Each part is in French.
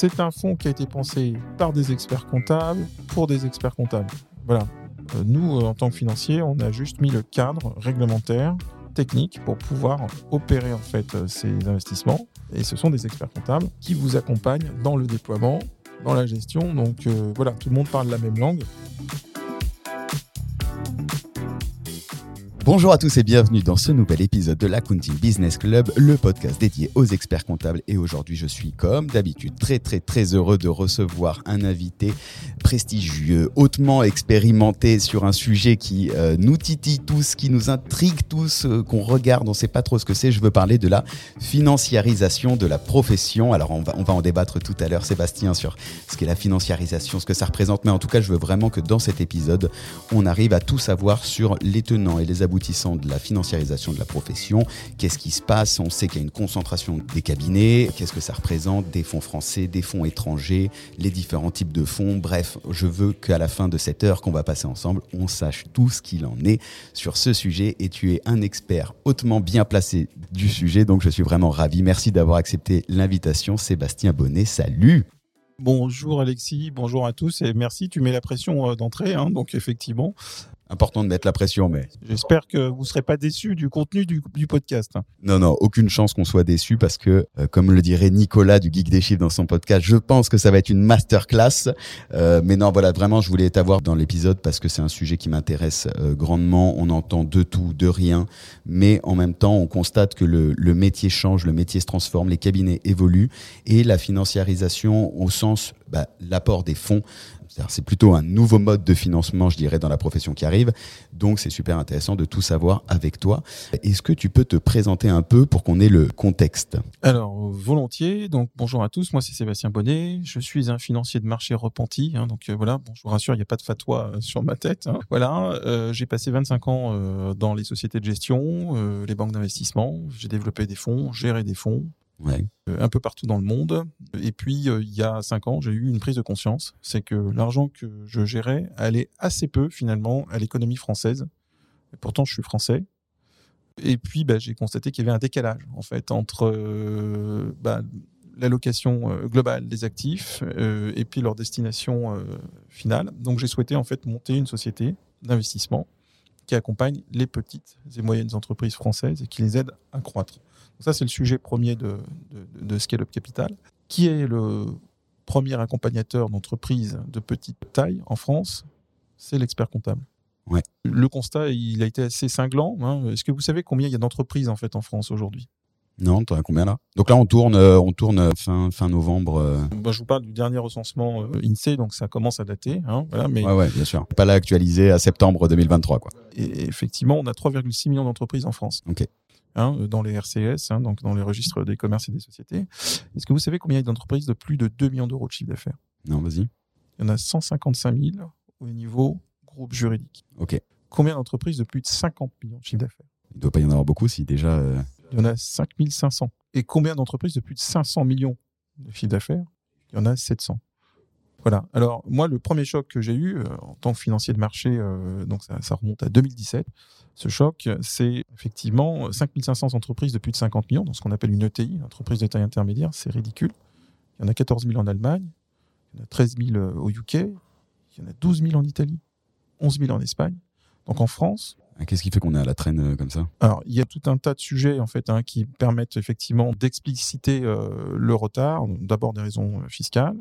C'est un fonds qui a été pensé par des experts comptables pour des experts comptables. Voilà. Euh, nous, euh, en tant que financiers, on a juste mis le cadre réglementaire, technique pour pouvoir opérer en fait euh, ces investissements. Et ce sont des experts comptables qui vous accompagnent dans le déploiement, dans la gestion. Donc voilà, tout le monde parle la même langue. Bonjour à tous et bienvenue dans ce nouvel épisode de l'Accounting Business Club, le podcast dédié aux experts comptables. Et aujourd'hui, je suis comme d'habitude très très très heureux de recevoir un invité prestigieux, hautement expérimenté sur un sujet qui euh, nous titille tous, qui nous intrigue tous, euh, qu'on regarde, on ne sait pas trop ce que c'est. Je veux parler de la financiarisation de la profession. Alors on va, on va en débattre tout à l'heure, Sébastien, sur ce qu'est la financiarisation, ce que ça représente. Mais en tout cas, je veux vraiment que dans cet épisode, on arrive à tout savoir sur les tenants et les aboutissants aboutissant de la financiarisation de la profession. Qu'est-ce qui se passe? On sait qu'il y a une concentration des cabinets. Qu'est-ce que ça représente? Des fonds français, des fonds étrangers, les différents types de fonds. Bref, je veux qu'à la fin de cette heure qu'on va passer ensemble, on sache tout ce qu'il en est sur ce sujet. Et tu es un expert hautement bien placé du sujet, donc je suis vraiment ravi. Merci d'avoir accepté l'invitation. Sébastien Bonnet, salut Bonjour Alexis, bonjour à tous et merci. Tu mets la pression euh, d'entrée, hein, donc effectivement, important de mettre la pression, mais. J'espère que vous ne serez pas déçus du contenu du, podcast. Non, non, aucune chance qu'on soit déçus parce que, euh, comme le dirait Nicolas du Geek des Chiffres dans son podcast, je pense que ça va être une masterclass. Euh, mais non, voilà, vraiment, je voulais t'avoir dans l'épisode parce que c'est un sujet qui m'intéresse euh, grandement. On entend de tout, de rien, mais en même temps, on constate que le, le métier change, le métier se transforme, les cabinets évoluent et la financiarisation au sens bah, l'apport des fonds c'est plutôt un nouveau mode de financement, je dirais, dans la profession qui arrive. Donc, c'est super intéressant de tout savoir avec toi. Est-ce que tu peux te présenter un peu pour qu'on ait le contexte? Alors, volontiers. Donc, bonjour à tous. Moi, c'est Sébastien Bonnet. Je suis un financier de marché repenti. Hein. donc, euh, voilà. Bon, je vous rassure, il n'y a pas de fatwa euh, sur ma tête. Hein. Voilà. Euh, j'ai passé 25 ans dans les sociétés de gestion, les banques d'investissement. J'ai développé des fonds, géré des fonds, euh, un peu partout dans le monde. Et puis, euh, il y a cinq ans, j'ai eu une prise de conscience. C'est que l'argent que je gérais allait assez peu, finalement, à l'économie française. Et pourtant, je suis français. Et puis, bah, j'ai constaté qu'il y avait un décalage, en fait, entre euh, bah, l'allocation globale des actifs et puis leur destination finale. Donc, j'ai souhaité, en fait, monter une société d'investissement qui accompagne les petites et moyennes entreprises françaises et qui les aide à croître. Ça, c'est le sujet premier de, de, Scale Up Capital. Qui est le premier accompagnateur d'entreprises de petite taille en France C'est l'expert comptable. Ouais. Le constat, il a été assez cinglant. Hein. Est-ce que vous savez combien il y a d'entreprises en fait en France aujourd'hui? Non, tu as combien là? Donc là, on tourne, euh, on tourne fin, fin novembre. Euh. Bah, je vous parle du dernier recensement euh, INSEE, donc ça commence à dater. Hein, voilà, mais... ouais, bien sûr. Pas là actualisé à septembre 2023. Quoi. Et effectivement, on a 3,6 millions d'entreprises en France. Ok. Hein, dans les RCS, hein, donc dans les registres des commerces et des sociétés. Est-ce que vous savez combien il y a d'entreprises de plus de 2 millions d'euros de chiffre d'affaires? Non, vas-y. Il y en a 155 000 au niveau groupe juridique. Ok. Combien d'entreprises de plus de 50 millions de chiffre d'affaires? Il ne doit pas y en avoir beaucoup si déjà. Euh, il y en a 5 500. Et combien d'entreprises de plus de 500 millions de chiffre d'affaires? Il y en a 700. Voilà. Alors moi, le premier choc que j'ai eu euh, en tant que financier de marché, euh, donc ça, ça, remonte à 2017. Ce choc, c'est effectivement 5500 entreprises de plus de 50 millions, dans ce qu'on appelle une ETI, une entreprise de taille intermédiaire. C'est ridicule. Il y en a 14 000 en Allemagne, il y en a 13 000 euh, au UK, il y en a 12 000 en Italie, 11 000 en Espagne. Donc en France, ah, Qu'est-ce qui fait qu'on est à la traîne comme ça? Alors, il y a tout un tas de sujets en fait hein, qui permettent effectivement d'expliciter le retard. D'abord des raisons fiscales,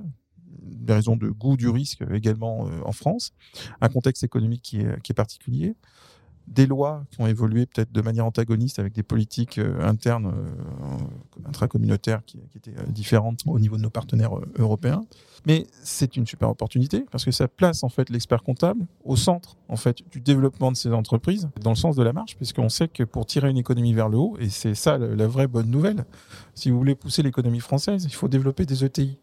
des raisons de goût du risque également euh, en France, un contexte économique qui est, particulier, des lois qui ont évolué peut-être de manière antagoniste avec des politiques euh, internes euh, intracommunautaires qui, qui étaient différentes au niveau de nos partenaires européens. Mais c'est une super opportunité parce que ça place en fait l'expert comptable au centre en fait du développement de ces entreprises dans le sens de la marche puisqu'on sait que pour tirer une économie vers le haut et c'est ça la vraie bonne nouvelle. Si vous voulez pousser l'économie française, il faut développer des ETI.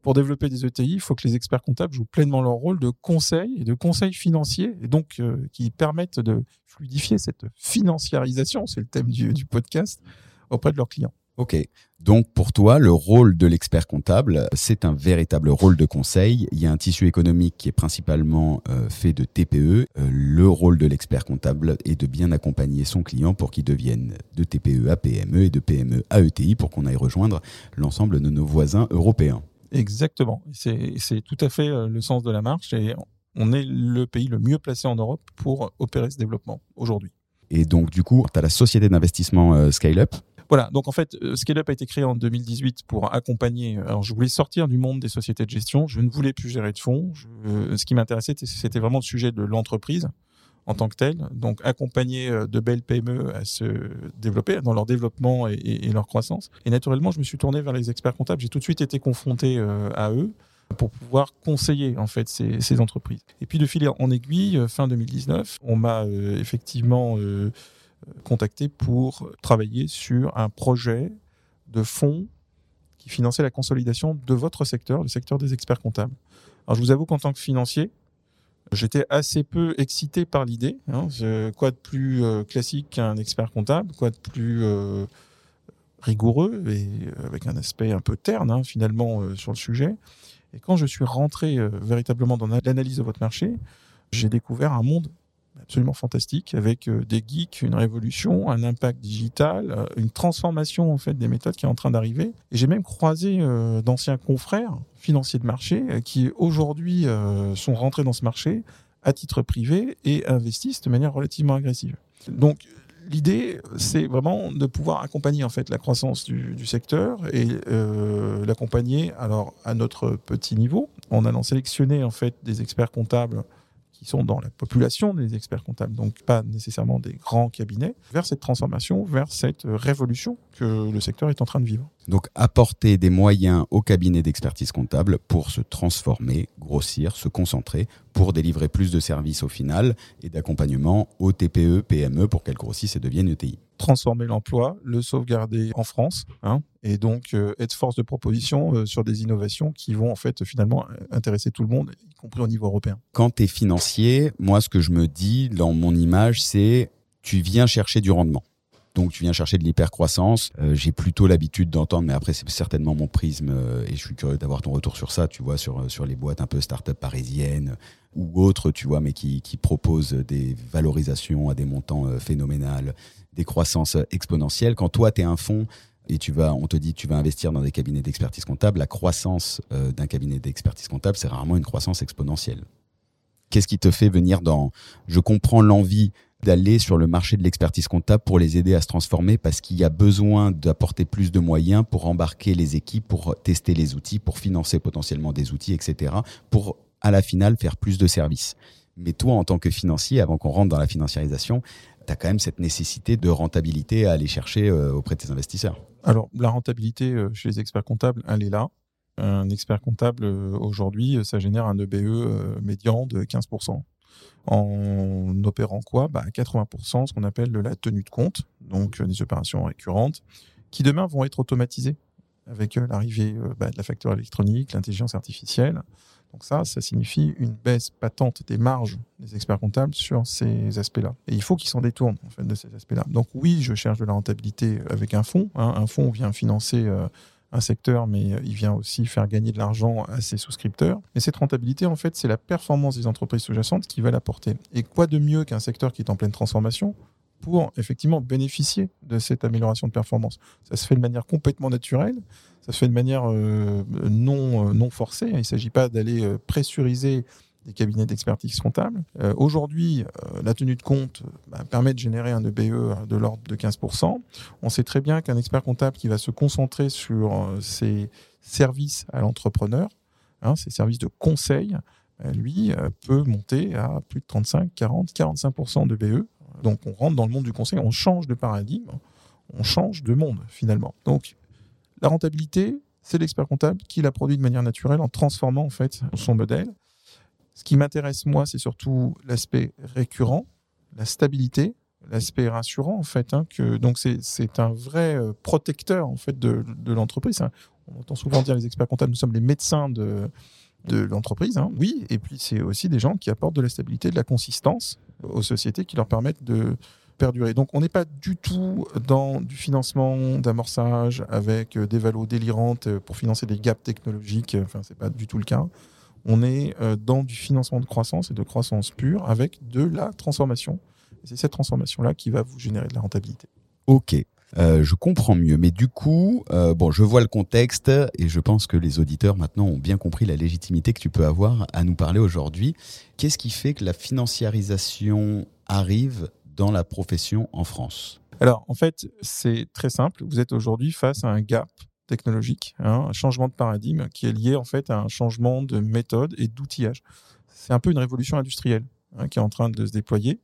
Pour développer des ETI, il faut que les experts comptables jouent pleinement leur rôle de conseil et de conseil financier et donc euh, qui permettent de fluidifier cette financiarisation, c'est le thème du, du podcast auprès de leurs clients. Ok. Donc pour toi, le rôle de l'expert comptable, c'est un véritable rôle de conseil. Il y a un tissu économique qui est principalement euh, fait de TPE. Euh, le rôle de l'expert comptable est de bien accompagner son client pour qu'il devienne de TPE à PME et de PME à ETI pour qu'on aille rejoindre l'ensemble de nos voisins européens. Exactement. C'est tout à fait le sens de la marche et on est le pays le mieux placé en Europe pour opérer ce développement aujourd'hui. Et donc, du coup, tu as la société d'investissement euh, Scale-up. Voilà, donc en fait, euh, Scale-up a été créé en 2018 pour accompagner. Euh, alors, je voulais sortir du monde des sociétés de gestion. Je ne voulais plus gérer de fonds. ce qui m'intéressait, c'était vraiment le sujet de l'entreprise en tant que telle. Donc, accompagner de belles PME à se développer dans leur développement et, leur croissance. Et naturellement, je me suis tourné vers les experts comptables. J'ai tout de suite été confronté à eux pour pouvoir conseiller en fait ces, entreprises. Et puis de fil en aiguille, euh, fin 2019, on m'a euh, effectivement euh, contacté pour travailler sur un projet de fonds qui finançait la consolidation de votre secteur, le secteur des experts comptables. Alors je vous avoue qu'en tant que financier, j'étais assez peu excité par l'idée. Hein. quoi de plus classique qu'un expert comptable Quoi de plus rigoureux et avec un aspect un peu terne hein, finalement sur le sujet et quand je suis rentré euh, véritablement dans l'analyse de votre marché, j'ai découvert un monde absolument fantastique avec euh, des geeks, une révolution, un impact digital, euh, une transformation en fait des méthodes qui est en train d'arriver. J'ai même croisé d'anciens confrères financiers de marché qui aujourd'hui sont rentrés dans ce marché à titre privé et investissent de manière relativement agressive. Donc l'idée, c'est vraiment de pouvoir accompagner en fait la croissance du, secteur et euh, l'accompagner alors à notre petit niveau en allant sélectionner en fait des experts comptables qui sont dans la population des experts comptables, donc pas nécessairement des grands cabinets, vers cette transformation, vers cette révolution que le secteur est en train de vivre. Donc apporter des moyens aux cabinets d'expertise comptable pour se transformer, grossir, se concentrer, pour délivrer plus de services au final et d'accompagnement aux TPE, PME pour qu'elles grossissent et deviennent ETI transformer l'emploi, le sauvegarder en France, hein, et donc euh, être force de proposition euh, sur des innovations qui vont en fait finalement intéresser tout le monde, y compris au niveau européen. Quand tu es financier, moi ce que je me dis dans mon image, c'est tu viens chercher du rendement. Donc tu viens chercher de l'hypercroissance. Euh, j'ai plutôt l'habitude d'entendre, mais après c'est certainement mon prisme et je suis curieux d'avoir ton retour sur ça. Tu vois sur sur les boîtes un peu start-up parisiennes ou autres, tu vois, mais qui, qui proposent des valorisations à des montants phénoménales, des croissances exponentielles. Quand toi, tu es un fonds et tu vas, on te dit tu vas investir dans des cabinets d'expertise comptable, la croissance euh, d'un cabinet d'expertise comptable, c'est rarement une croissance exponentielle. Qu'est-ce qui te fait venir dans... Je comprends l'envie d'aller sur le marché de l'expertise comptable pour les aider à se transformer parce qu'il y a besoin d'apporter plus de moyens pour embarquer les équipes, pour tester les outils, pour financer potentiellement des outils, etc., pour à la finale faire plus de services. Mais toi, en tant que financier, avant qu'on rentre dans la financiarisation, quand même cette nécessité de rentabilité à aller chercher euh, auprès de tes investisseurs. Alors, la rentabilité euh, chez les experts comptables, elle est là. Un expert comptable, euh, aujourd'hui, ça génère un EBE médian de 15%. En opérant quoi? Bah, 80%, ce qu'on appelle la tenue de compte, donc des opérations récurrentes, qui demain vont être automatisées avec l'arrivée bah, de la facture électronique, l'intelligence artificielle. Donc ça, ça signifie une baisse patente des marges des experts comptables sur ces aspects-là. Et il faut qu'ils s'en détournent en fait, de ces aspects-là. Donc oui, je cherche de la rentabilité avec un fonds. Hein. Un fonds vient financer euh, un secteur, mais euh, il vient aussi faire gagner de l'argent à ses souscripteurs. Mais cette rentabilité, en fait, c'est la performance des entreprises sous-jacentes qui va l'apporter. Et quoi de mieux qu'un secteur qui est en pleine transformation pour effectivement bénéficier de cette amélioration de performance. Ça se fait de manière complètement naturelle, ça se fait de manière euh, non, euh, non forcée. Il ne s'agit pas d'aller euh, pressuriser des cabinets d'expertise comptable. Aujourd'hui, la tenue de compte bah, permet de générer un EBE de l'ordre de 15%. On sait très bien qu'un expert comptable qui va se concentrer sur ses services à l'entrepreneur, hein, ses services de conseil, lui, peut monter à plus de 35, 40, 45% de BE donc on rentre dans le monde du conseil, on change de paradigme, on change de monde finalement. Donc la rentabilité, c'est l'expert comptable qui la produit de manière naturelle en transformant en fait son modèle. Ce qui m'intéresse moi, c'est surtout l'aspect récurrent, la stabilité, l'aspect rassurant en fait. Hein, donc c'est un vrai euh, protecteur en fait de, l'entreprise. Hein. On entend souvent dire les experts comptables, nous sommes les médecins de, de l'entreprise. Hein. Oui, et puis c'est aussi des gens qui apportent de la stabilité, de la consistance aux sociétés qui leur permettent de perdurer. Donc on n'est pas du tout dans du financement d'amorçage avec euh, des valos délirantes euh, pour financer des gaps technologiques. Enfin, c'est pas du tout le cas. On est euh, dans du financement de croissance et de croissance pure avec de la transformation. c'est cette transformation-là qui va vous générer de la rentabilité. Ok. Euh, je comprends mieux. Mais du coup, euh, bon, je vois le contexte et je pense que les auditeurs maintenant ont bien compris la légitimité que tu peux avoir à nous parler aujourd'hui. Qu'est-ce qui fait que la financiarisation arrive dans la profession en France? Alors, en fait, c'est très simple. Vous êtes aujourd'hui face à un gap technologique, hein, un changement de paradigme qui est lié en fait à un changement de méthode et d'outillage. C'est un peu une révolution industrielle. Hein, qui est en train de se déployer.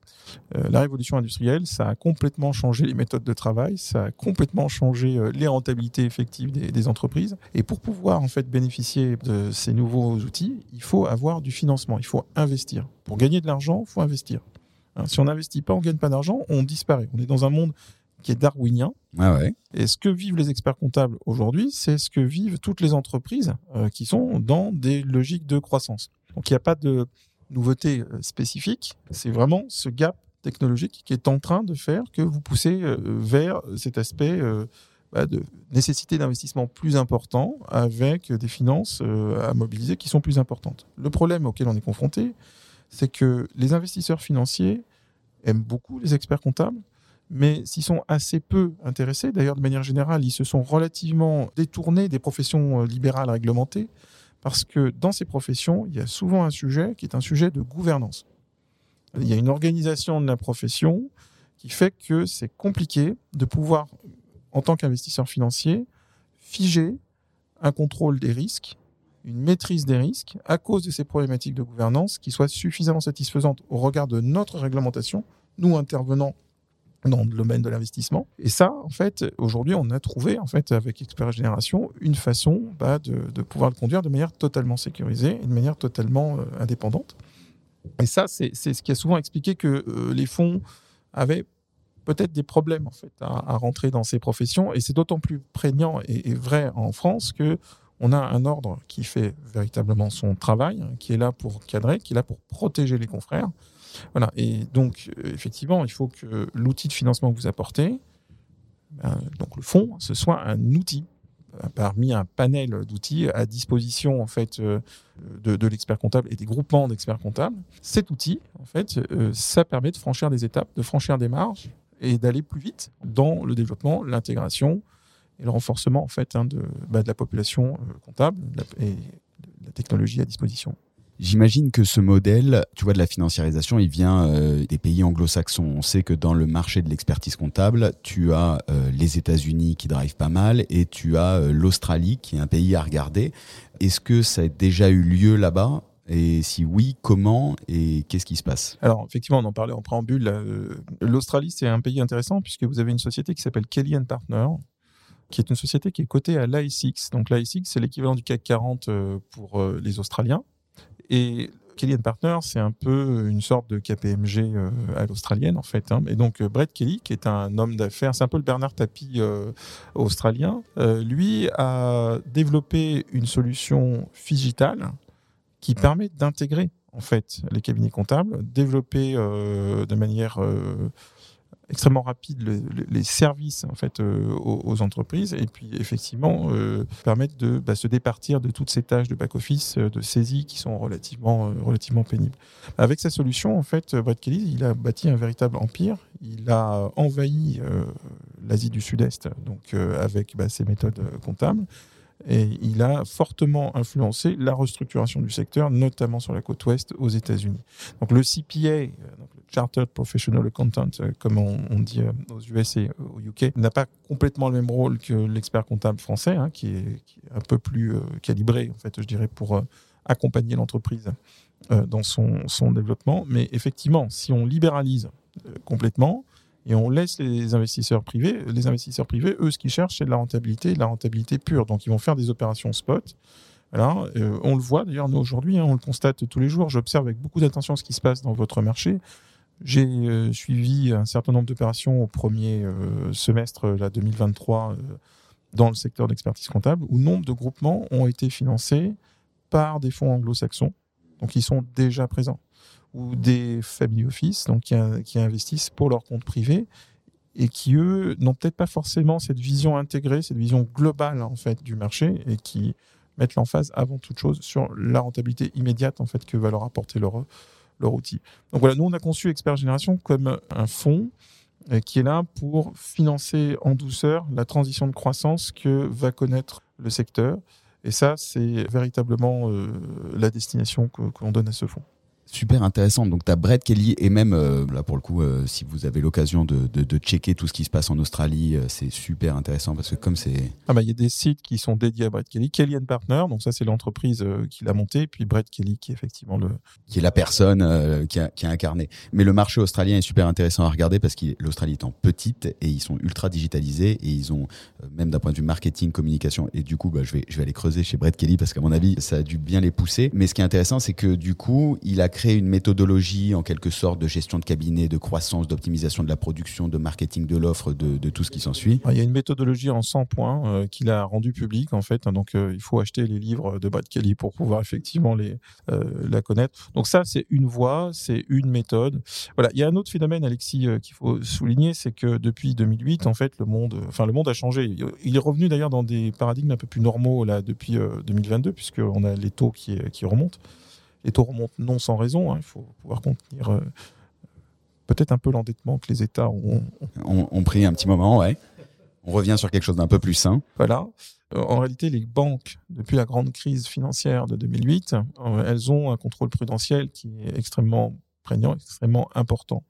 Euh, la révolution industrielle, ça a complètement changé les méthodes de travail, ça a complètement changé euh, les rentabilités effectives des, entreprises. Et pour pouvoir en fait bénéficier de ces nouveaux outils, il faut avoir du financement, il faut investir. Pour gagner de l'argent, il faut investir. Hein, si on n'investit pas, on ne gagne pas d'argent, on disparaît. On est dans un monde qui est darwinien. Ah ouais. Et ce que vivent les experts comptables aujourd'hui, c'est ce que vivent toutes les entreprises euh, qui sont dans des logiques de croissance. Donc il n'y a pas de nouveauté euh, spécifique, c'est vraiment ce gap technologique qui est en train de faire que vous poussez euh, vers cet aspect euh, bah, de nécessité d'investissement plus important avec des finances à mobiliser qui sont plus importantes. Le problème auquel on est confronté, c'est que les investisseurs financiers aiment beaucoup les experts comptables, mais s'ils sont assez peu intéressés, d'ailleurs de manière générale, ils se sont relativement détournés des professions libérales réglementées parce que dans ces professions, il y a souvent un sujet qui est un sujet de gouvernance. Il y a une organisation de la profession qui fait que c'est compliqué de pouvoir, en tant qu'investisseur financier, figer un contrôle des risques, une maîtrise des risques, à cause de ces problématiques de gouvernance qui soient suffisamment satisfaisantes au regard de notre réglementation, nous intervenant dans le domaine de l'investissement. Et ça, en fait, aujourd'hui, on a trouvé, en fait, avec Expert Génération, une façon bah, de, pouvoir le conduire de manière totalement sécurisée et de manière totalement euh, indépendante. Et ça, c'est ce qui a souvent expliqué que euh, les fonds avaient peut-être des problèmes en fait à, rentrer dans ces professions. Et c'est d'autant plus prégnant et, vrai en France que on a un ordre qui fait véritablement son travail, hein, qui est là pour cadrer, qui est là pour protéger les confrères, voilà. Et donc, euh, effectivement, il faut que l'outil de financement que vous apportez, ben, donc le fonds, ce soit un outil euh, parmi un panel d'outils à disposition en fait euh, de, l'expert comptable et des groupements d'experts comptables. Cet outil, en fait, ça permet de franchir des étapes, de franchir des marges et d'aller plus vite dans le développement, l'intégration et le renforcement en fait hein, de, bah, de, la population comptable et de la technologie à disposition. J'imagine que ce modèle, tu vois, de la financiarisation, il vient euh, des pays anglo-saxons. On sait que dans le marché de l'expertise comptable, tu as euh, les États-Unis qui drivent pas mal et tu as euh, l'Australie qui est un pays à regarder. Est-ce que ça a déjà eu lieu là-bas? Et si oui, comment et qu'est-ce qui se passe? Alors, effectivement, on en parlait en préambule. L'Australie, c'est un pays intéressant puisque vous avez une société qui s'appelle Kelly Partner, qui est une société qui est cotée à l'ASX. Donc, l'ASX, c'est l'équivalent du CAC 40 pour les Australiens. Et Kelly Partner, c'est un peu une sorte de KPMG euh, à l'australienne, en fait. Hein. Et donc, Brett Kelly, qui est un homme d'affaires, c'est un peu le Bernard Tapie euh, australien, euh, lui a développé une solution digitale qui permet d'intégrer, en fait, les cabinets comptables, développer de manière extrêmement rapide les services en fait euh, aux, entreprises et puis effectivement euh, permettre de bah, se départir de toutes ces tâches de back office euh, de saisie qui sont relativement relativement pénibles. Avec sa solution en fait Brett Kelly il a bâti un véritable empire il a envahi l'Asie du Sud-Est donc avec bah, ses méthodes comptables et il a fortement influencé la restructuration du secteur, notamment sur la côte ouest aux États-Unis. Donc le CPA, donc Chartered Professional Accountant, euh, comme on, dit euh, aux US et au UK, n'a pas complètement le même rôle que l'expert comptable français, hein, qui, est, un peu plus euh, calibré, en fait, je dirais, pour accompagner l'entreprise dans son, développement. Mais effectivement, si on libéralise complètement et on laisse les investisseurs privés, les investisseurs privés, eux, ce qu'ils cherchent, c'est de la rentabilité, de la rentabilité pure. Donc, ils vont faire des opérations spot. Alors, on le voit d'ailleurs, nous aujourd'hui, hein, on le constate tous les jours. J'observe avec beaucoup d'attention ce qui se passe dans votre marché. J'ai euh, suivi un certain nombre d'opérations au premier euh, semestre là, 2023 euh, dans le secteur d'expertise comptable, où nombre de groupements ont été financés par des fonds anglo-saxons, donc ils sont déjà présents, ou des family office, donc qui, investissent pour leur compte privé et qui eux n'ont peut-être pas forcément cette vision intégrée, cette vision globale en fait du marché et qui mettent l'emphase avant toute chose sur la rentabilité immédiate en fait que va leur apporter leur leur outil. Donc voilà, nous on a conçu Expert Génération comme un fonds qui est là pour financer en douceur la transition de croissance que va connaître le secteur. Et ça, c'est véritablement la destination que, que l'on donne à ce fonds super intéressante. Donc, tu as Brett Kelly et même, euh, là pour le coup, euh, si vous avez l'occasion de, de, checker tout ce qui se passe en Australie, euh, c'est super intéressant parce que comme c'est. Ah bah, il y a des sites qui sont dédiés à Brett Kelly. Kelly Partner, donc ça, c'est l'entreprise qui l'a monté. Puis Brett Kelly, qui est effectivement le. Qui est la personne qui a, qui, a, incarné. Mais le marché australien est super intéressant à regarder parce que l'Australie étant petite et ils sont ultra digitalisés et ils ont, même d'un point de vue marketing, communication, et du coup, bah, je, vais, je vais aller creuser chez Brett Kelly parce qu'à mon avis, ça a dû bien les pousser. Mais ce qui est intéressant, c'est que du coup, il a créer une méthodologie en quelque sorte de gestion de cabinet, de croissance, d'optimisation de la production, de marketing de l'offre, de, tout ce qui s'ensuit. Il y a une méthodologie en 100 points euh, qu'il a rendu public en fait. Donc euh, il faut acheter les livres de Brad Kelly pour pouvoir effectivement les, euh, la connaître. Donc ça c'est une voie, c'est une méthode. Voilà. Il y a un autre phénomène, Alexis, qu'il faut souligner, c'est que depuis 2008, en fait, le monde, le monde a changé. Il est revenu d'ailleurs dans des paradigmes un peu plus normaux là depuis 2022 puisqu'on a les taux qui remontent les taux remontent non sans raison. Hein. il faut pouvoir contenir euh, peut-être un peu l'endettement que les États ont, ont, pris un petit moment, ouais. On revient sur quelque chose d'un peu plus sain. Voilà. Euh, en réalité, les banques, depuis la grande crise financière de 2008, euh, elles ont un contrôle prudentiel qui est extrêmement prégnant, extrêmement important.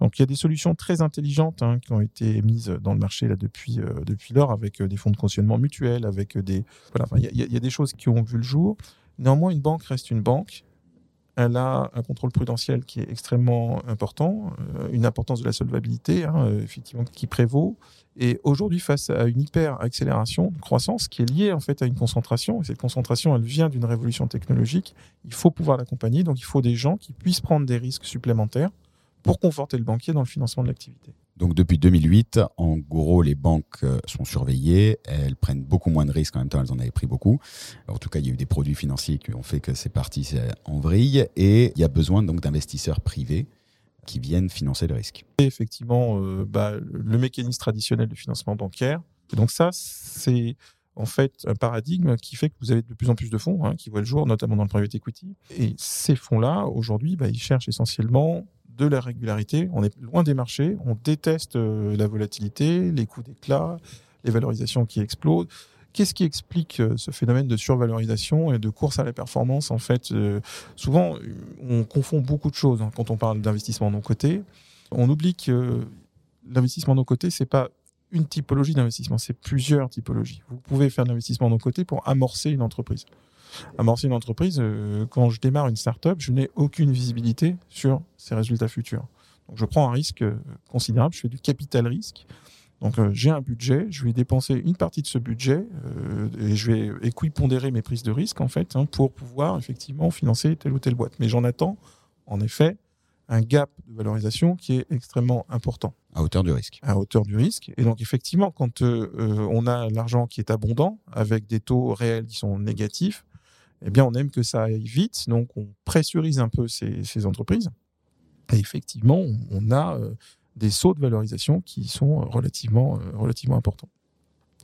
Donc il y a des solutions très intelligentes hein, qui ont été mises dans le marché là depuis depuis lors avec des fonds de cautionnement mutuels, avec des voilà, il y, y, a des choses qui ont vu le jour. Néanmoins, une banque reste une banque elle a un contrôle prudentiel qui est extrêmement important, euh, une importance de la solvabilité, hein, euh, effectivement, qui prévaut. Et aujourd'hui, face à une hyper accélération de croissance qui est liée en fait à une concentration, et cette concentration, elle vient d'une révolution technologique, il faut pouvoir l'accompagner. Donc, il faut des gens qui puissent prendre des risques supplémentaires pour conforter le banquier dans le financement de l'activité. Donc depuis 2008, en gros, les banques euh, sont surveillées, elles prennent beaucoup moins de risques, en même temps elles en avaient pris beaucoup. En tout cas, il y a eu des produits financiers qui ont fait que c'est parti en vrille, et il y a besoin donc d'investisseurs privés qui viennent financer le risque. effectivement, euh, bah, le mécanisme traditionnel de financement bancaire. donc ça, c'est en fait un paradigme qui fait que vous avez de plus en plus de fonds hein, qui voient le jour, notamment dans le private equity. Et ces fonds-là, aujourd'hui, bah, ils cherchent essentiellement de la régularité. On est loin des marchés, on déteste euh, la volatilité, les coûts d'éclat, les valorisations qui explosent. Qu'est-ce qui explique euh, ce phénomène de survalorisation et de course à la performance En fait, euh, souvent, on confond beaucoup de choses hein, quand on parle d'investissement non coté. On oublie que l'investissement non coté, c'est pas une typologie d'investissement, c'est plusieurs typologies. Vous pouvez faire de l'investissement non coté pour amorcer une entreprise amorcer une entreprise, euh, quand je démarre une startup, je n'ai aucune visibilité sur ses résultats futurs. Donc je prends un risque euh, considérable, je fais du capital risque. Donc euh, j'ai un budget, je vais dépenser une partie de ce budget et je vais équipondérer mes prises de risque en fait hein, pour pouvoir effectivement financer telle ou telle boîte. Mais j'en attends en effet un gap de valorisation qui est extrêmement important. À hauteur du risque. À hauteur du risque. Et donc, effectivement, quand on a l'argent qui est abondant, avec des taux réels qui sont négatifs, eh bien, on aime que ça aille vite, donc on pressurise un peu ces, entreprises. Et effectivement, on, a euh, des sauts de valorisation qui sont relativement, euh, relativement importants.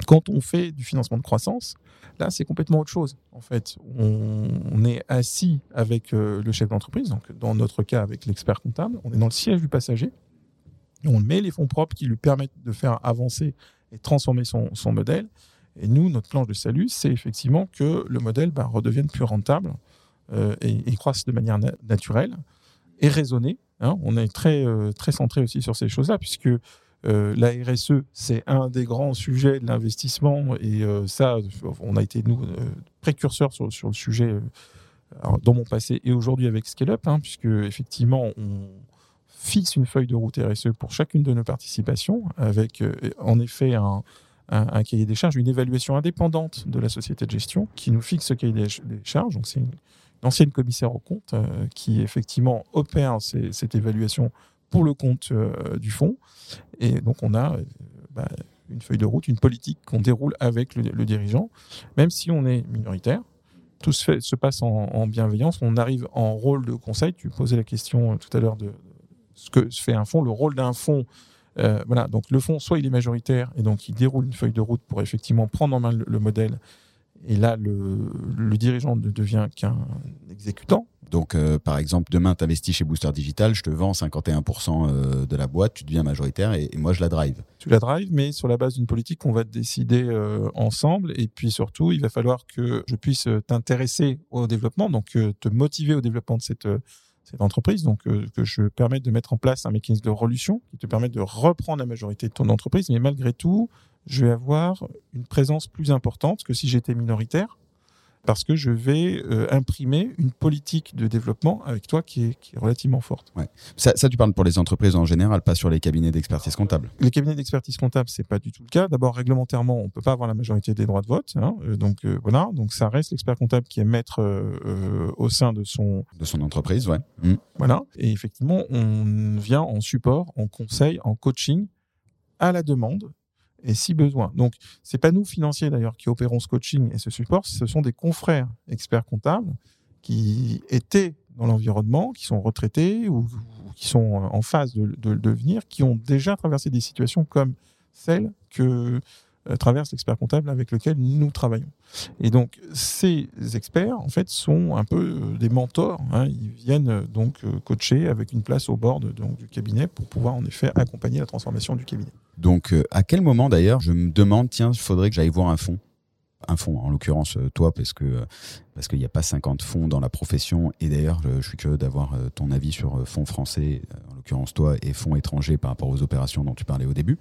Quand on fait du financement de croissance, là, c'est complètement autre chose. En fait, on, est assis avec euh, le chef d'entreprise, donc dans notre cas avec l'expert comptable, on est dans le siège du passager, on met les fonds propres qui lui permettent de faire avancer et transformer son, son modèle. Et nous, notre planche de salut, c'est effectivement que le modèle bah, redevienne plus rentable euh, et, croisse de manière naturelle et raisonnée. Hein. On est très, euh, très centré aussi sur ces choses-là, puisque euh, la RSE, c'est un des grands sujets de l'investissement. Et ça, on a été, nous, précurseurs sur, sur, le sujet dans mon passé et aujourd'hui avec Scale Up, hein, puisque effectivement, on fixe une feuille de route RSE pour chacune de nos participations, avec en effet un un, cahier des charges, une évaluation indépendante de la société de gestion qui nous fixe ce cahier des, charges. Donc c'est une, ancienne commissaire au compte euh, qui effectivement opère cette évaluation pour le compte euh, du fonds. Et donc on a euh, bah, une feuille de route, une politique qu'on déroule avec le, dirigeant, même si on est minoritaire. Tout se, passe en, bienveillance. On arrive en rôle de conseil. Tu posais la question tout à l'heure de ce que fait un fonds, le rôle d'un fonds euh, voilà, donc le fonds, soit il est majoritaire et donc il déroule une feuille de route pour effectivement prendre en main le, modèle Et là, le, le dirigeant ne devient qu'un exécutant. Donc, euh, par exemple, demain, tu investis chez Booster Digital, je te vends 51% euh, de la boîte, tu deviens majoritaire et, et, moi, je la drive. Tu la drives, mais sur la base d'une politique qu'on va décider euh, ensemble. Et puis surtout, il va falloir que je puisse t'intéresser au développement, donc te motiver au développement de cette, cette entreprise. Donc, que je permette de mettre en place un mécanisme de relution qui te permet de reprendre la majorité de ton entreprise. Mais malgré tout, je vais avoir une présence plus importante que si j'étais minoritaire parce que je vais euh, imprimer une politique de développement avec toi qui est, qui est relativement forte. Ouais. Ça, ça, tu parles pour les entreprises en général, pas sur les cabinets d'expertise comptable. Les cabinets d'expertise comptable, c'est pas du tout le cas. D'abord, réglementairement, on peut pas avoir la majorité des droits de vote. Hein, euh, donc euh, voilà, donc ça reste l'expert comptable qui est maître euh, au sein de son de son entreprise, ouais. Mmh. Voilà. Et effectivement, on vient en support, en conseil, en coaching à la demande et si besoin. Donc, c'est pas nous financiers d'ailleurs qui opérons ce coaching et ce support, ce sont des confrères experts comptables qui étaient dans l'environnement, qui sont retraités ou, qui sont en phase de, de, de venir, qui ont déjà traversé des situations comme celles que euh, traverse l'expert comptable avec lequel nous travaillons. Et donc, ces experts, en fait, sont un peu euh, des mentors. Hein. Ils viennent euh, donc coacher avec une place au bord du cabinet pour pouvoir, en effet, accompagner la transformation du cabinet. Donc, à quel moment, d'ailleurs, je me demande, tiens, il faudrait que j'aille voir un fonds un fonds, en l'occurrence toi, parce que parce qu'il n'y a pas 50 fonds dans la profession. Et d'ailleurs, je suis curieux d'avoir ton avis sur fonds français, en l'occurrence toi, et fonds étrangers par rapport aux opérations dont tu parlais au début.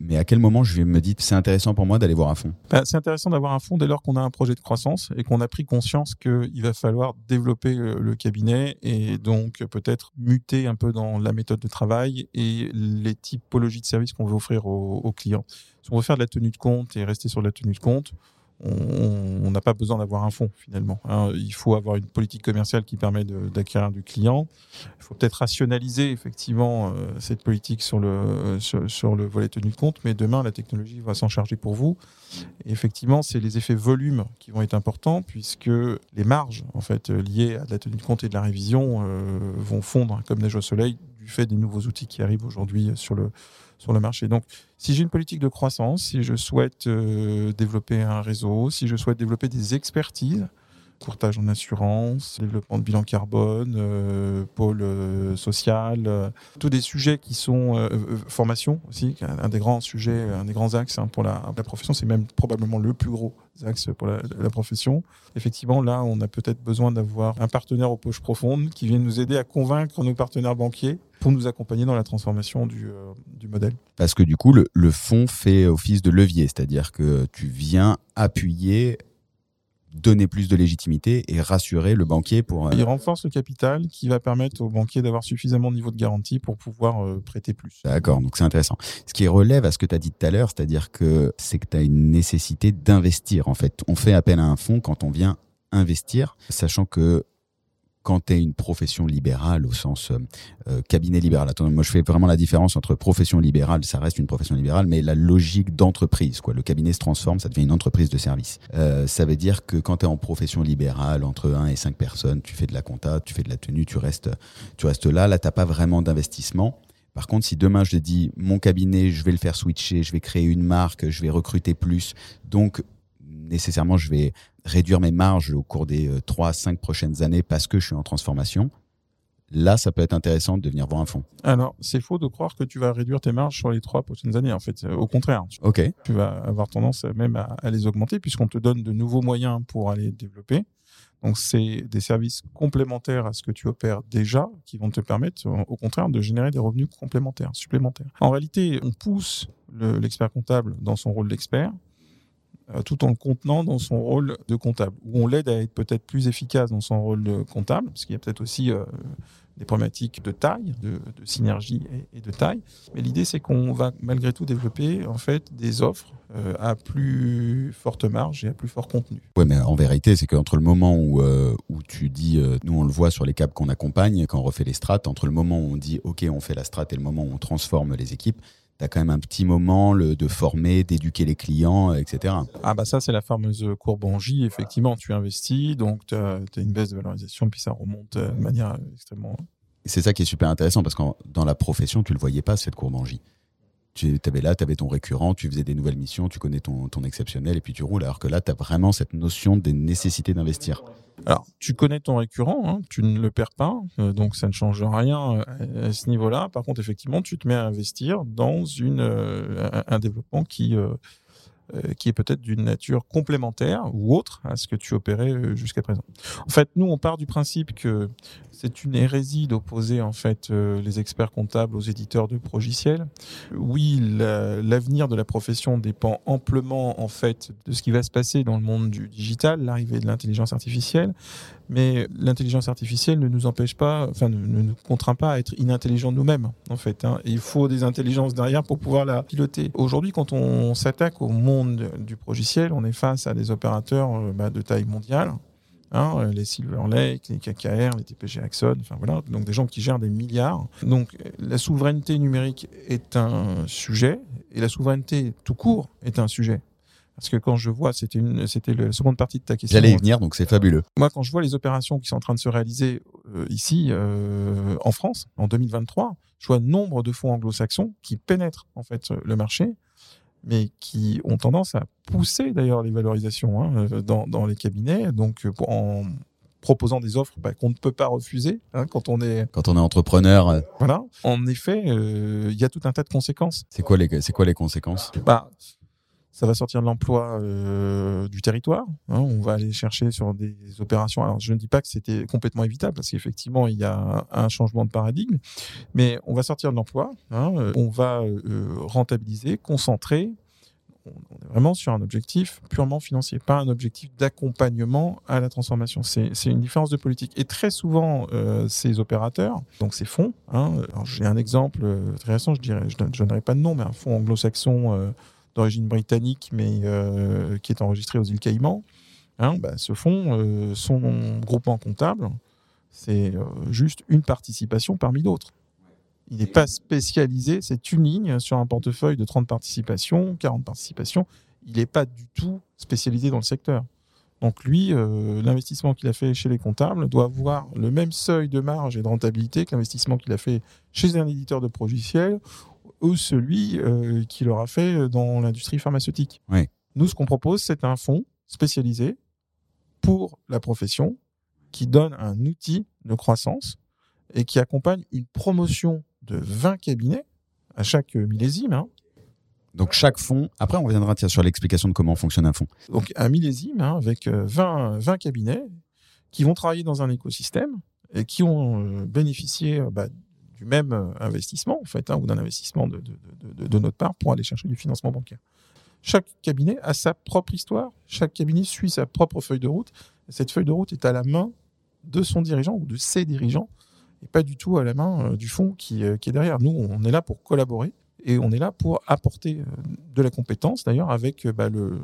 Mais à quel moment je me dis c'est intéressant pour moi d'aller voir un fonds bah, C'est intéressant d'avoir un fonds dès lors qu'on a un projet de croissance et qu'on a pris conscience qu'il va falloir développer le cabinet et donc peut-être muter un peu dans la méthode de travail et les typologies de services qu'on veut offrir aux, aux clients. Si on veut faire de la tenue de compte et rester sur la tenue de compte, on n'a pas besoin d'avoir un fonds finalement. Hein. Il faut avoir une politique commerciale qui permet d'acquérir du client. Il faut peut-être rationaliser effectivement euh, cette politique sur le, volet tenu de compte, mais demain la technologie va s'en charger pour vous. Effectivement, c'est les effets volume qui vont être importants puisque les marges en fait liées à la tenue de compte et de la révision euh, vont fondre comme neige au soleil du fait des nouveaux outils qui arrivent aujourd'hui sur le sur le marché. Donc, si j'ai une politique de croissance, si je souhaite euh, développer un réseau, si je souhaite développer des expertises, courtage en assurance, développement de bilan carbone, euh, pôle euh, social, euh, tous des sujets qui sont formation aussi, un, des grands sujets, un des grands axes hein, pour la, profession, c'est même probablement le plus gros axe pour la, profession. Effectivement, là, on a peut-être besoin d'avoir un partenaire aux poches profondes qui vienne nous aider à convaincre nos partenaires banquiers pour nous accompagner dans la transformation du, du modèle. Parce que du coup, le, le fonds fait office de levier, c'est-à-dire que tu viens appuyer donner plus de légitimité et rassurer le banquier pour. Euh... Il renforce le capital qui va permettre au banquier d'avoir suffisamment de niveau de garantie pour pouvoir euh, prêter plus. D'accord, donc c'est intéressant. Ce qui relève à ce que tu as dit tout à l'heure, c'est-à-dire que c'est que tu as une nécessité d'investir. En fait, on fait appel à un fonds quand on vient investir, sachant que quand tu es une profession libérale au sens euh, cabinet libéral. Attends, moi je fais vraiment la différence entre profession libérale, ça reste une profession libérale, mais la logique d'entreprise. quoi. Le cabinet se transforme, ça devient une entreprise de service. Euh, ça veut dire que quand tu es en profession libérale, entre 1 et 5 personnes, tu fais de la compta, tu fais de la tenue, tu restes, tu restes là. Là, tu pas vraiment d'investissement. Par contre, si demain je dis mon cabinet, je vais le faire switcher, je vais créer une marque, je vais recruter plus, donc nécessairement je vais réduire mes marges au cours des 3 à 5 prochaines années parce que je suis en transformation, là, ça peut être intéressant de venir voir un fonds. Alors, c'est faux de croire que tu vas réduire tes marges sur les 3 prochaines années. En fait, au contraire. Tu, okay. tu vas avoir tendance même à, à les augmenter puisqu'on te donne de nouveaux moyens pour aller développer. Donc, c'est des services complémentaires à ce que tu opères déjà qui vont te permettre, au contraire, de générer des revenus complémentaires, supplémentaires. En réalité, on pousse l'expert le, comptable dans son rôle d'expert euh, tout en le contenant dans son rôle de comptable, où on l'aide à être peut-être plus efficace dans son rôle de comptable, parce qu'il y a peut-être aussi euh, des problématiques de taille, de, synergie et, de taille. Mais l'idée, c'est qu'on va malgré tout développer en fait des offres euh, à plus forte marge et à plus fort contenu. Oui, mais en vérité, c'est qu'entre le moment où, euh, où tu dis, euh, nous on le voit sur les caps qu'on accompagne, quand on refait les strates, entre le moment où on dit, OK, on fait la strate et le moment où on transforme les équipes, tu as quand même un petit moment le, de former, d'éduquer les clients, etc. Ah bah ça c'est la fameuse courbe en J, effectivement, tu investis, donc tu as, as, une baisse de valorisation, puis ça remonte de manière extrêmement... C'est ça qui est super intéressant, parce que dans la profession, tu le voyais pas, cette courbe en J. Tu avais là, tu avais ton récurrent, tu faisais des nouvelles missions, tu connais ton, exceptionnel et puis tu roules. Alors que là, tu as vraiment cette notion des nécessités d'investir. Alors, tu connais ton récurrent, hein, tu ne le perds pas, euh, donc ça ne change rien euh, à, ce niveau-là. Par contre, effectivement, tu te mets à investir dans euh, un, un, développement qui, qui est peut-être d'une nature complémentaire ou autre à ce que tu opérais jusqu'à présent. En fait, nous, on part du principe que c'est une hérésie d'opposer en fait les experts comptables aux éditeurs de progiciels. Oui, l'avenir de la profession dépend amplement en fait de ce qui va se passer dans le monde du digital, l'arrivée de l'intelligence artificielle, mais l'intelligence artificielle ne nous empêche pas, enfin ne, nous contraint pas à être inintelligents nous-mêmes en fait. Hein. il faut des intelligences derrière pour pouvoir la piloter. Aujourd'hui, quand on s'attaque au monde du progiciel, on est face à des opérateurs bah, de taille mondiale. Hein, les Silver Lake, les KKR, les TPG Axon, enfin voilà, donc des gens qui gèrent des milliards. Donc la souveraineté numérique est un sujet et la souveraineté tout court est un sujet. Parce que quand je vois, c'était la seconde partie de ta question. J'allais y venir, donc c'est fabuleux. Moi, quand je vois les opérations qui sont en train de se réaliser euh, ici, euh, en France, en 2023, je vois nombre de fonds anglo-saxons qui pénètrent en fait le marché, mais qui ont tendance à pousser d'ailleurs les valorisations hein, euh, dans, dans, les cabinets, donc en proposant des offres bah, qu'on ne peut pas refuser hein, quand on est quand on est entrepreneur. Voilà. En effet, il y a tout un tas de conséquences. C'est quoi les c'est quoi les conséquences? Bah ça va sortir de l'emploi euh, du territoire. Hein. on va aller chercher sur des opérations. Alors, je ne dis pas que c'était complètement évitable, parce qu'effectivement, il y a un changement de paradigme, mais on va sortir de l'emploi, hein, euh, on va euh, rentabiliser, concentrer. On est vraiment sur un objectif purement financier, pas un objectif d'accompagnement à la transformation. C'est une différence de politique. Et très souvent, ces opérateurs, donc ces fonds, hein, j'ai un exemple très récent, je dirais, je ne donnerai pas de nom, mais un fonds anglo-saxon d'origine britannique, mais euh, qui est enregistré aux îles Caïmans. Hein, bah, ce fonds, euh, son groupement comptable, c'est euh, juste une participation parmi d'autres. Il n'est pas spécialisé, c'est une ligne sur un portefeuille de 30 participations, 40 participations. Il n'est pas du tout spécialisé dans le secteur. Donc lui, l'investissement qu'il a fait chez les comptables doit avoir le même seuil de marge et de rentabilité que l'investissement qu'il a fait chez un éditeur de logiciels ou celui euh, qu'il aura fait dans l'industrie pharmaceutique. Nous, ce qu'on propose, c'est un fonds spécialisé pour la profession qui donne un outil de croissance et qui accompagne une promotion de 20 cabinets à chaque millésime. Hein. Donc chaque fonds, après on reviendra sur l'explication de comment fonctionne un fonds. Donc un millésime hein, avec 20, euh, 20, cabinets qui vont travailler dans un écosystème et qui ont euh, bénéficié bah, même euh, investissement, en fait, hein, ou d'un investissement de, de, notre part pour aller chercher du financement bancaire. Chaque cabinet a sa propre histoire, chaque cabinet suit sa propre feuille de route. cette feuille de route est à la main de son dirigeant ou de ses dirigeants, et pas du tout à la main euh, du fonds qui, euh, qui, est derrière. Nous, on est là pour collaborer et on est là pour apporter de la compétence, d'ailleurs, avec bah, le,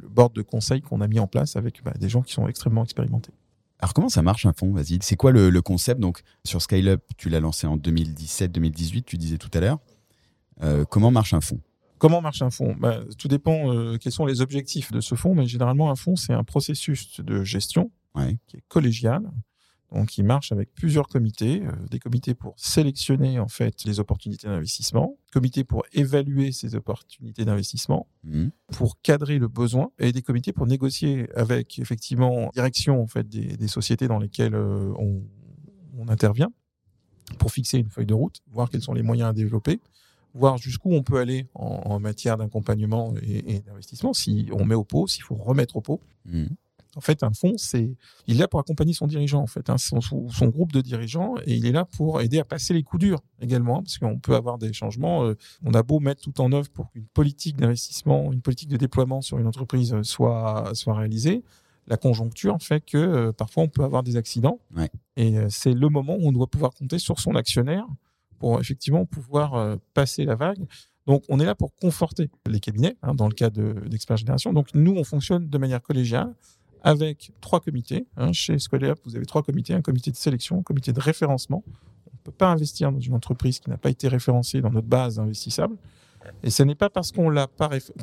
le, board de conseil qu'on a mis en place avec bah, des gens qui sont extrêmement expérimentés. Alors comment ça marche un fonds Vas-y, c'est quoi le, concept? Donc sur Scale Up, tu l'as lancé en 2017-2018, tu disais tout à l'heure. Euh, comment marche un fonds Comment marche un fonds bah, Tout dépend euh, quels sont les objectifs de ce fonds, mais généralement un fonds c'est un processus de gestion qui est collégial, donc, il marche avec plusieurs comités, euh, des comités pour sélectionner en fait les opportunités d'investissement, comités pour évaluer ces opportunités d'investissement, mmh. pour cadrer le besoin, et des comités pour négocier avec effectivement direction en fait des, sociétés dans lesquelles euh, on, intervient, pour fixer une feuille de route, voir quels sont les moyens à développer, voir jusqu'où on peut aller en, matière d'accompagnement et, d'investissement, si on met au pot, s'il faut remettre au pot. Mmh. En fait, un fonds, c'est, il est là pour accompagner son dirigeant, en fait, hein, son, son, groupe de dirigeants, et il est là pour aider à passer les coups durs également, hein, parce qu'on peut avoir des changements. Euh, on a beau mettre tout en œuvre pour qu'une politique d'investissement, une politique de déploiement sur une entreprise soit, soit réalisée, la conjoncture fait que euh, parfois on peut avoir des accidents. Et euh, c'est le moment où on doit pouvoir compter sur son actionnaire pour effectivement pouvoir passer la vague. Donc, on est là pour conforter les cabinets, hein, dans le cas d'Expert Génération. Donc, nous, on fonctionne de manière collégiale avec trois comités. Hein. Chez Square vous avez trois comités, un comité de sélection, un comité de référencement. On ne peut pas investir dans une entreprise qui n'a pas été référencée dans notre base investissable. Et ce n'est pas parce qu'on l'a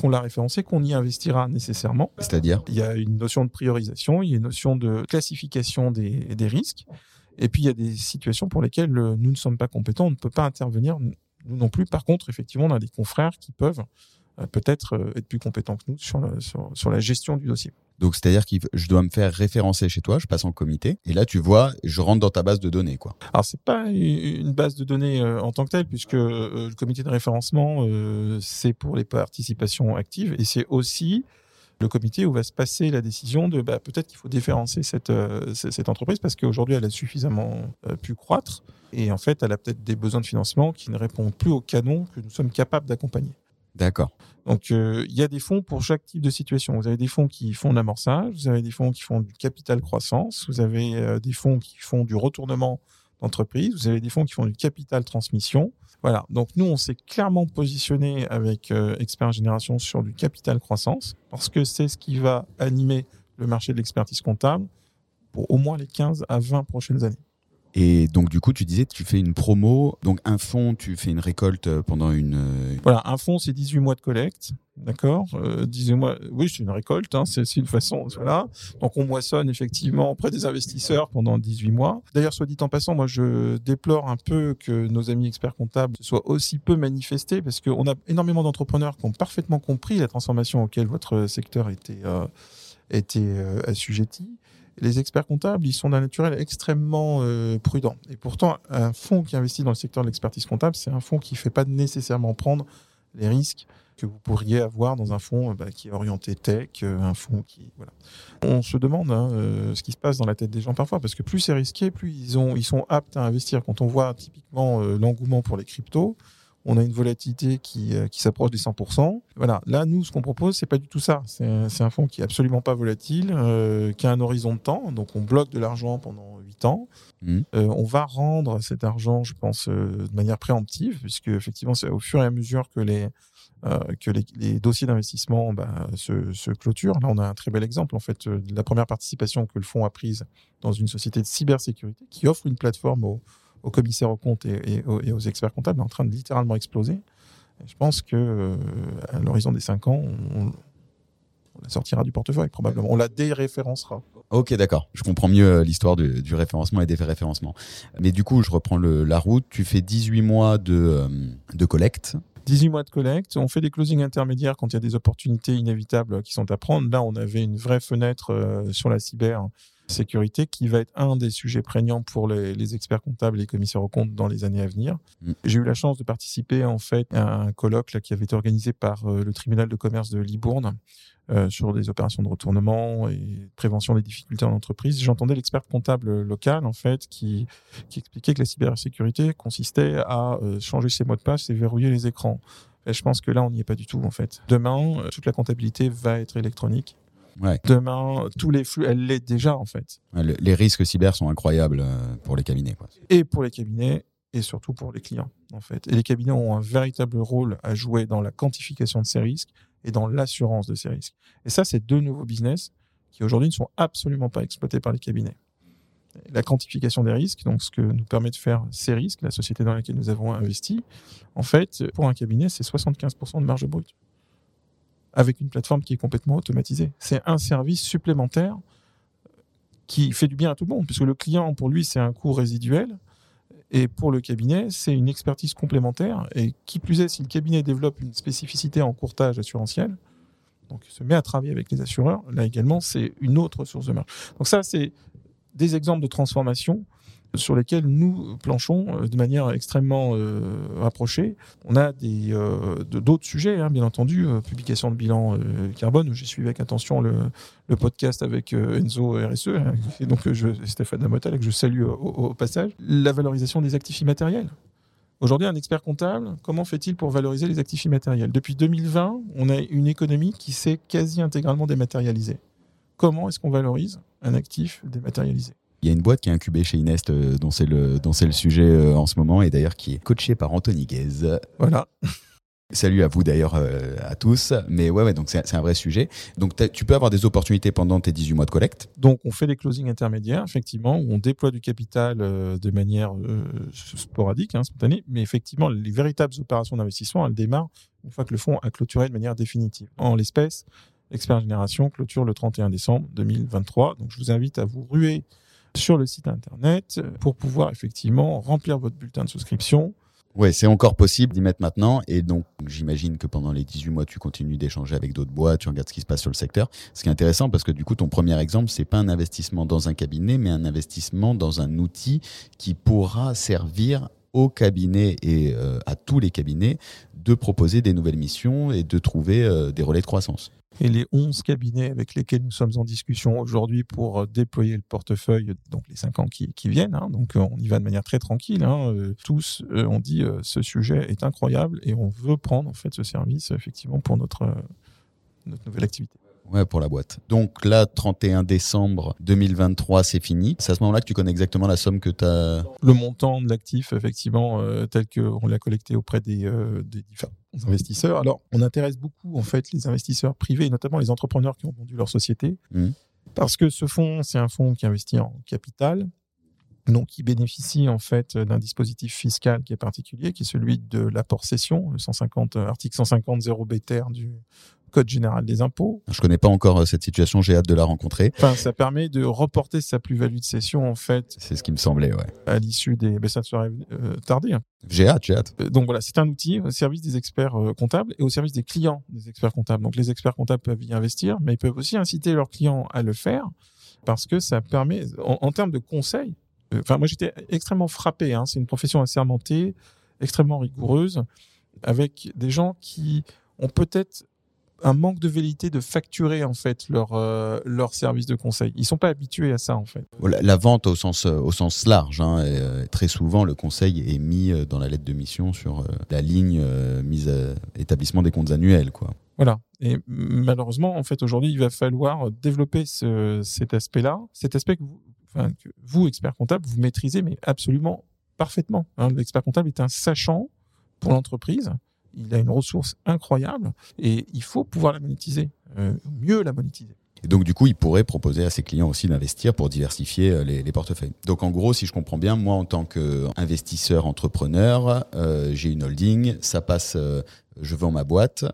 qu'on l'a référencé qu'on y investira nécessairement. C'est-à-dire? Il y a une notion de priorisation, il y a une notion de classification des, des risques. Et puis il y a des situations pour lesquelles nous ne sommes pas compétents, on ne peut pas intervenir Nous non plus. Par contre, effectivement, on a des confrères qui peuvent euh, peut-être euh, être plus compétents que nous sur, sur, sur la gestion du dossier. Donc, c'est-à-dire que je dois me faire référencer chez toi, je passe en comité, et là, tu vois, je rentre dans ta base de données, quoi. Alors, c'est pas une base de données euh, en tant que telle, puisque le comité de référencement, c'est pour les participations actives, et c'est aussi le comité où va se passer la décision de bah, peut-être qu'il faut différencier cette, cette entreprise parce qu'aujourd'hui elle a suffisamment pu croître et en fait elle a peut-être des besoins de financement qui ne répondent plus au canon que nous sommes capables d'accompagner. D'accord. Donc, euh, il y a des fonds pour chaque type de situation. Vous avez des fonds qui font de l'amorçage, vous avez des fonds qui font du capital croissance, vous avez euh, des fonds qui font du retournement d'entreprise, vous avez des fonds qui font du capital transmission. Voilà. Donc, nous, on s'est clairement positionné avec euh, Expert Génération sur du capital croissance parce que c'est ce qui va animer le marché de l'expertise comptable pour au moins les 15 à 20 prochaines années. Et donc, du coup, tu disais, tu fais une promo. Donc, un fonds, tu fais une récolte euh, pendant une. Euh, voilà, un fonds, c'est 18 mois de collecte. D'accord euh, 18 mois, oui, c'est une récolte. Hein, c'est une façon. Voilà. Donc, on moissonne effectivement auprès des investisseurs pendant 18 mois. D'ailleurs, soit dit en passant, moi, je déplore un peu que nos amis experts comptables soient aussi peu manifestés parce qu'on a énormément d'entrepreneurs qui ont parfaitement compris la transformation auquel votre secteur était, euh, était assujetti les experts comptables, ils sont d'un naturel extrêmement euh, prudents. Et pourtant, un fonds qui investit dans le secteur de l'expertise comptable, c'est un fonds qui ne fait pas nécessairement prendre les risques que vous pourriez avoir dans un fonds bah, qui est orienté tech, euh, un fonds qui voilà. On se demande hein, euh, ce qui se passe dans la tête des gens parfois parce que plus c'est risqué, plus ils ont ils sont aptes à investir. Quand on voit typiquement l'engouement pour les cryptos, on a une volatilité qui, euh, qui s'approche des 100%. Voilà, là, nous, ce qu'on propose, c'est pas du tout ça. C'est un, fonds qui est absolument pas volatile, euh, qui a un horizon de temps, donc on bloque de l'argent pendant 8 ans. Mmh. Euh, on va rendre cet argent, je pense, de manière préemptive, puisque effectivement, c'est au fur et à mesure que les, que les, dossiers d'investissement bah, se, se, clôturent. Là, on a un très bel exemple, en fait, de la première participation que le fonds a prise dans une société de cybersécurité qui offre une plateforme aux aux commissaires aux comptes et, aux, experts comptables est en train de littéralement exploser. je pense que euh, à l'horizon des 5 ans, on, la sortira du portefeuille probablement. On la déréférencera. Ok, d'accord. Je comprends mieux euh, l'histoire du, référencement et des référencements. Mais du coup, je reprends la route. Tu fais 18 mois de, euh, de collecte. 18 mois de collecte. On fait des closings intermédiaires quand il y a des opportunités inévitables qui sont à prendre. Là, on avait une vraie fenêtre sur la cyber sécurité qui va être un des sujets prégnants pour les, experts comptables et les commissaires aux comptes dans les années à venir. Mm. J'ai eu la chance de participer en fait à un colloque là, qui avait été organisé par euh, le tribunal de commerce de Libourne euh, sur des opérations de retournement et prévention des difficultés en entreprise. J'entendais l'expert comptable local en fait qui, qui expliquait que la cybersécurité consistait à euh, changer ses mots de passe et verrouiller les écrans. Et je pense que là, on n'y est pas du tout en fait. Demain, toute la comptabilité va être électronique. Demain, tous les flux, elle l'est déjà en fait. les risques cyber sont incroyables euh, pour les cabinets. Quoi. Et pour les cabinets et surtout pour les clients en fait. Et les cabinets ont un véritable rôle à jouer dans la quantification de ces risques et dans l'assurance de ces risques. Et ça, c'est deux nouveaux business qui aujourd'hui ne sont absolument pas exploités par les cabinets. La quantification des risques, donc ce que nous permet de faire ces risques, la société dans laquelle nous avons investi, en fait, pour un cabinet, c'est 75% de marge brute avec une plateforme qui est complètement automatisée. C'est un service supplémentaire qui fait du bien à tout le monde, puisque le client, pour lui, c'est un coût résiduel. Et pour le cabinet, c'est une expertise complémentaire. Et qui plus est, si le cabinet développe une spécificité en courtage assurantiel, donc se met à travailler avec les assureurs, là également, c'est une autre source de marge. Donc ça, c'est des exemples de transformation sur lesquels nous planchons euh, de manière extrêmement euh, rapprochée. On a des euh, d'autres sujets, hein, bien entendu, publication de bilan carbone. J'ai suivi avec attention le, podcast avec Enzo RSE, hein, et donc je, Stéphane Damotel, que je salue au, passage. La valorisation des actifs immatériels. Aujourd'hui, un expert comptable, comment fait-il pour valoriser les actifs immatériels? Depuis 2020, on a une économie qui s'est quasi intégralement dématérialisée. Comment est-ce qu'on valorise un actif dématérialisé? Il y a une boîte qui est incubée chez Inest, euh, dont c'est le, dont c'est le sujet euh, en ce moment, et d'ailleurs qui est coachée par Anthony Guez. Voilà. Salut à vous d'ailleurs, euh, à tous. Mais ouais, ouais donc c'est un vrai sujet. Donc tu peux avoir des opportunités pendant tes 18 mois de collecte. Donc on fait des closings intermédiaires, effectivement, où on déploie du capital de manière sporadique, hein, spontanée. Mais effectivement, les véritables opérations d'investissement, elles démarrent une fois que le fonds a clôturé de manière définitive. En l'espèce, Expert Génération clôture le 31 décembre 2023. Donc je vous invite à vous ruer sur le site internet pour pouvoir effectivement remplir votre bulletin de souscription Ouais, c'est encore possible d'y mettre maintenant. Et donc, j'imagine que pendant les 18 mois, tu continues d'échanger avec d'autres boîtes, tu regardes ce qui se passe sur le secteur. Ce qui est intéressant parce que du coup, ton premier exemple, c'est pas un investissement dans un cabinet, mais un investissement dans un outil qui pourra servir au cabinet et euh, à tous les cabinets de proposer des nouvelles missions et de trouver euh, des relais de croissance et les 11 cabinets avec lesquels nous sommes en discussion aujourd'hui pour euh, déployer le portefeuille, donc les 5 ans qui, viennent, hein. donc euh, on y va de manière très tranquille, hein. euh, tous ont dit ce sujet est incroyable et on veut prendre en fait ce service effectivement pour notre, notre nouvelle activité. Ouais, pour la boîte. Donc là, 31 décembre 2023, c'est fini. C'est à ce moment-là que tu connais exactement la somme que tu as. Le montant de l'actif, effectivement, euh, tel qu'on l'a collecté auprès des, euh, des, différents investisseurs. Alors, on intéresse beaucoup, en fait, les investisseurs privés, notamment les entrepreneurs qui ont vendu leur société. Mmh. Parce que ce fonds, c'est un fonds qui investit en capital, donc qui bénéficie en fait d'un dispositif fiscal qui est particulier, qui est celui de l'apport cession, le 150, article 150 0 BTR du Code général des impôts. Je connais pas encore euh, cette situation, j'ai hâte de la rencontrer. Enfin, ça permet de reporter sa plus-value de cession en fait. C'est ce qui me semblait, ouais. À l'issue des, ben, ça serait euh, tardé. Hein. J'ai hâte, j'ai hâte. Euh, donc voilà, c'est un outil au service des experts comptables et au service des clients des experts comptables. Donc les experts comptables peuvent y investir, mais ils peuvent aussi inciter leurs clients à le faire parce que ça permet, en, termes de conseils. Enfin, moi j'étais extrêmement frappé. Hein. C'est une profession assermentée, extrêmement rigoureuse, avec des gens qui ont peut-être un manque de vérité de facturer en fait leur euh, leur service de conseil. Ils sont pas habitués à ça en fait. La, vente au sens euh, au sens large. Hein, euh, très souvent, le conseil est mis dans la lettre de mission sur la ligne mise à établissement des comptes annuels, quoi. Voilà. Et malheureusement, en fait, aujourd'hui, il va falloir développer ce, cet aspect-là, cet aspect que vous, que vous, expert comptable, vous maîtrisez, mais absolument parfaitement. Hein. L'expert comptable est un sachant pour l'entreprise il a une ressource incroyable et il faut pouvoir la monétiser, euh, mieux la monétiser. Et donc, du coup, il pourrait proposer à ses clients aussi d'investir pour diversifier euh, les, portefeuilles. Donc, en gros, si je comprends bien, moi, en tant qu'investisseur entrepreneur, euh, j'ai une holding, ça passe, je vends ma boîte,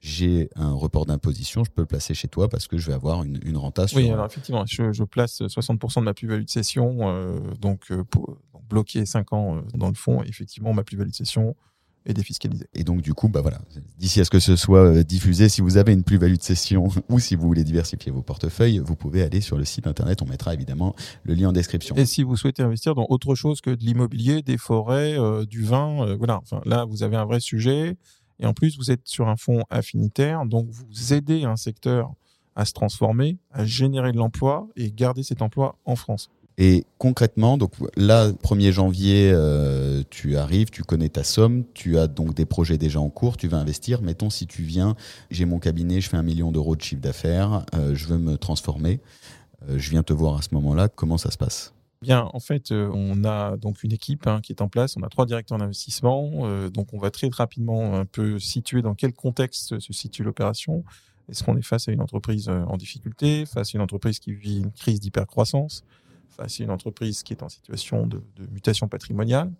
j'ai un report d'imposition, je peux le placer chez toi parce que je vais avoir une, une renta sur... Oui, alors effectivement, je, place 60% de ma plus-value de cession, donc pour bloquer 5 ans dans le fond, effectivement, ma plus-value de cession, et défiscaliser. Et donc, du coup, bah voilà, d'ici à ce que ce soit euh, diffusé, si vous avez une plus-value de cession ou si vous voulez diversifier vos portefeuilles, vous pouvez aller sur le site internet. On mettra évidemment le lien en description. Et si vous souhaitez investir dans autre chose que de l'immobilier, des forêts, euh, du vin, euh, voilà, enfin, là, vous avez un vrai sujet. Et en plus, vous êtes sur un fonds affinitaire, donc vous aidez un secteur à se transformer, à générer de l'emploi et garder cet emploi en France. Et concrètement, donc là, 1er janvier, euh, tu arrives, tu connais ta somme, tu as donc des projets déjà en cours, tu vas investir. Mettons si tu viens, j'ai mon cabinet, je fais un million d'euros de chiffre d'affaires, euh, je veux me transformer, euh, je viens te voir à ce moment-là. Comment ça se passe? Bien, en fait, on a donc une équipe hein, qui est en place. On a trois directeurs d'investissement. donc, on va très rapidement un peu situer dans quel contexte se situe l'opération. Est-ce qu'on est face à une entreprise en difficulté, face à une entreprise qui vit une crise d'hypercroissance face à une entreprise qui est en situation de, mutation patrimoniale,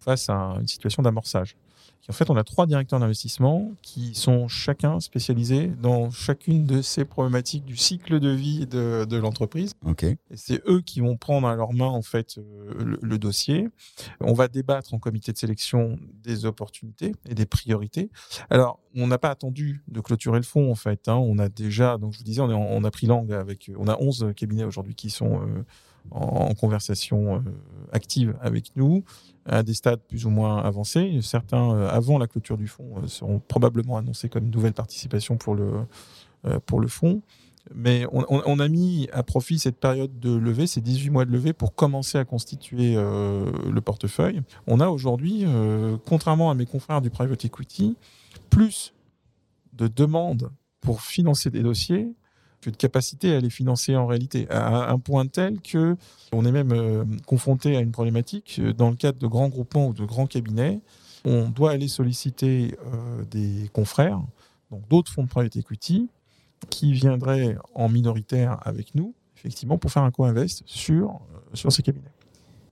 face à une situation d'amorçage? En fait, on a trois directeurs d'investissement qui sont chacun spécialisés dans chacune de ces problématiques du cycle de vie de, l'entreprise. Et c'est eux qui vont prendre à leur main en fait euh, le, dossier. On va débattre en comité de sélection des opportunités et des priorités. Alors, on n'a pas attendu de clôturer le fonds en fait. Hein. On a déjà, donc je vous disais, on, a pris langue avec, on a 11 cabinets aujourd'hui qui sont euh, en, conversation euh, active avec nous à des stades plus ou moins avancés. Certains, euh, avant la clôture du fonds, euh, seront probablement annoncés comme nouvelle participation pour le, pour le fonds. Mais on, a mis à profit cette période de levée, ces 18 mois de levée, pour commencer à constituer le portefeuille. On a aujourd'hui, contrairement à mes confrères du private equity, plus de demandes pour financer des dossiers de capacité à les financer en réalité, à un point tel que on est même euh, confronté à une problématique euh, dans le cadre de grands groupements ou de grands cabinets. On doit aller solliciter euh, des confrères, donc d'autres fonds de private equity, qui viendraient en minoritaire avec nous, effectivement, pour faire un co-invest sur, sur ces cabinets.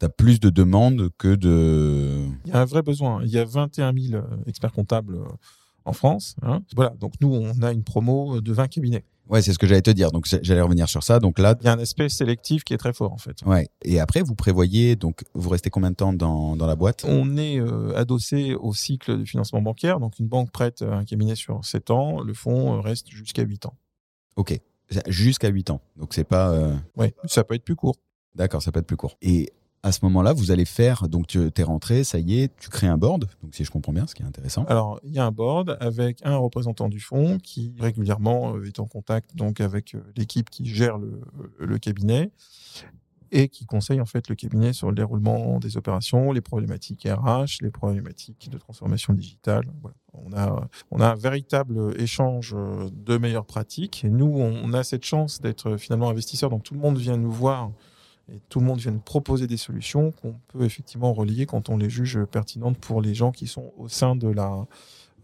Tu as plus de demandes que de... Il y a un vrai besoin. Il y a 21 000 experts comptables en France. hein. Voilà, donc nous, on a une promo de 20 cabinets. Ouais, c'est ce que j'allais te dire. Donc j'allais revenir sur ça. Donc là, Il y a un aspect sélectif qui est très fort, en fait. ouais. Et après, vous prévoyez donc vous restez combien de temps dans, dans la boîte? On est euh, adossé au cycle de financement bancaire. Donc, une banque prête un cabinet sur 7 ans. Le fonds euh, reste jusqu'à 8 ans. Ok. Jusqu'à 8 ans. Donc c'est pas. euh, Ouais, ça peut être plus court. D'accord, ça peut être plus court. Et à ce moment-là, vous allez faire. Donc tu es rentré, ça y est, tu crées un board. Donc si je comprends bien, ce qui est intéressant. Alors, il y a un board avec un représentant du fonds qui régulièrement euh, est en contact donc avec euh, l'équipe qui gère le, cabinet et qui conseille en fait le cabinet sur le déroulement des opérations, les problématiques RH, les problématiques de transformation digitale. On a on a un véritable échange euh, de meilleures pratiques. Et nous, on a cette chance d'être finalement investisseurs, donc tout le monde vient nous voir et tout le monde vient nous proposer des solutions qu'on peut effectivement relier quand on les juge pertinentes pour les gens qui sont au sein de la,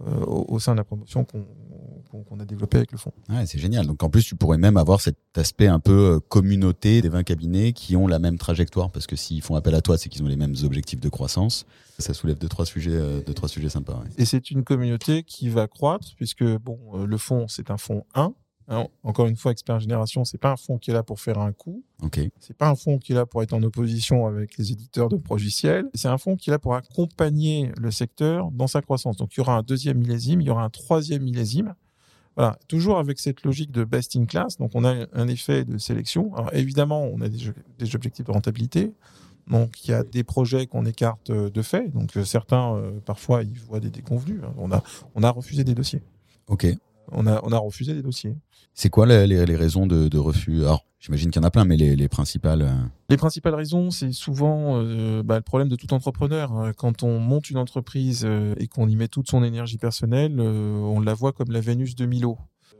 euh, au, sein de la promotion qu'on a développée avec le fonds. Ouais, c'est génial. Donc en plus, tu pourrais même avoir cet aspect un peu euh, communauté des 20 cabinets qui ont la même trajectoire. Parce que s'ils font appel à toi, c'est qu'ils ont les mêmes objectifs de croissance. Ça soulève deux, trois sujets, euh, deux, trois sujets sympas. ouais. Et c'est une communauté qui va croître puisque bon, le fonds c'est un fonds 1. Encore une fois, Expert Génération, c'est pas un fonds qui est là pour faire un coup. Ok. C'est pas un fonds qui est là pour être en opposition avec les éditeurs de logiciels. C'est un fonds qui est là pour accompagner le secteur dans sa croissance. Donc, il y aura un deuxième millésime, il y aura un troisième millésime. Voilà, toujours avec cette logique de best in class. Donc, on a un effet de sélection. Alors, évidemment, on a des, des objectifs de rentabilité. Donc, il y a des projets qu'on écarte euh, de fait. Donc, euh, certains, euh, parfois, ils voient des déconvenus. hein. On a, on a refusé des dossiers. Ok. On a, on a refusé des dossiers. C'est quoi les, les- les raisons de, de refus? Alors, j'imagine qu'il y en a plein, mais les, les principales. euh, Les principales raisons, c'est souvent euh, bah, le problème de tout entrepreneur. Euh, Quand on monte une entreprise et qu'on y met toute son énergie personnelle, on la voit comme la Vénus de Milo.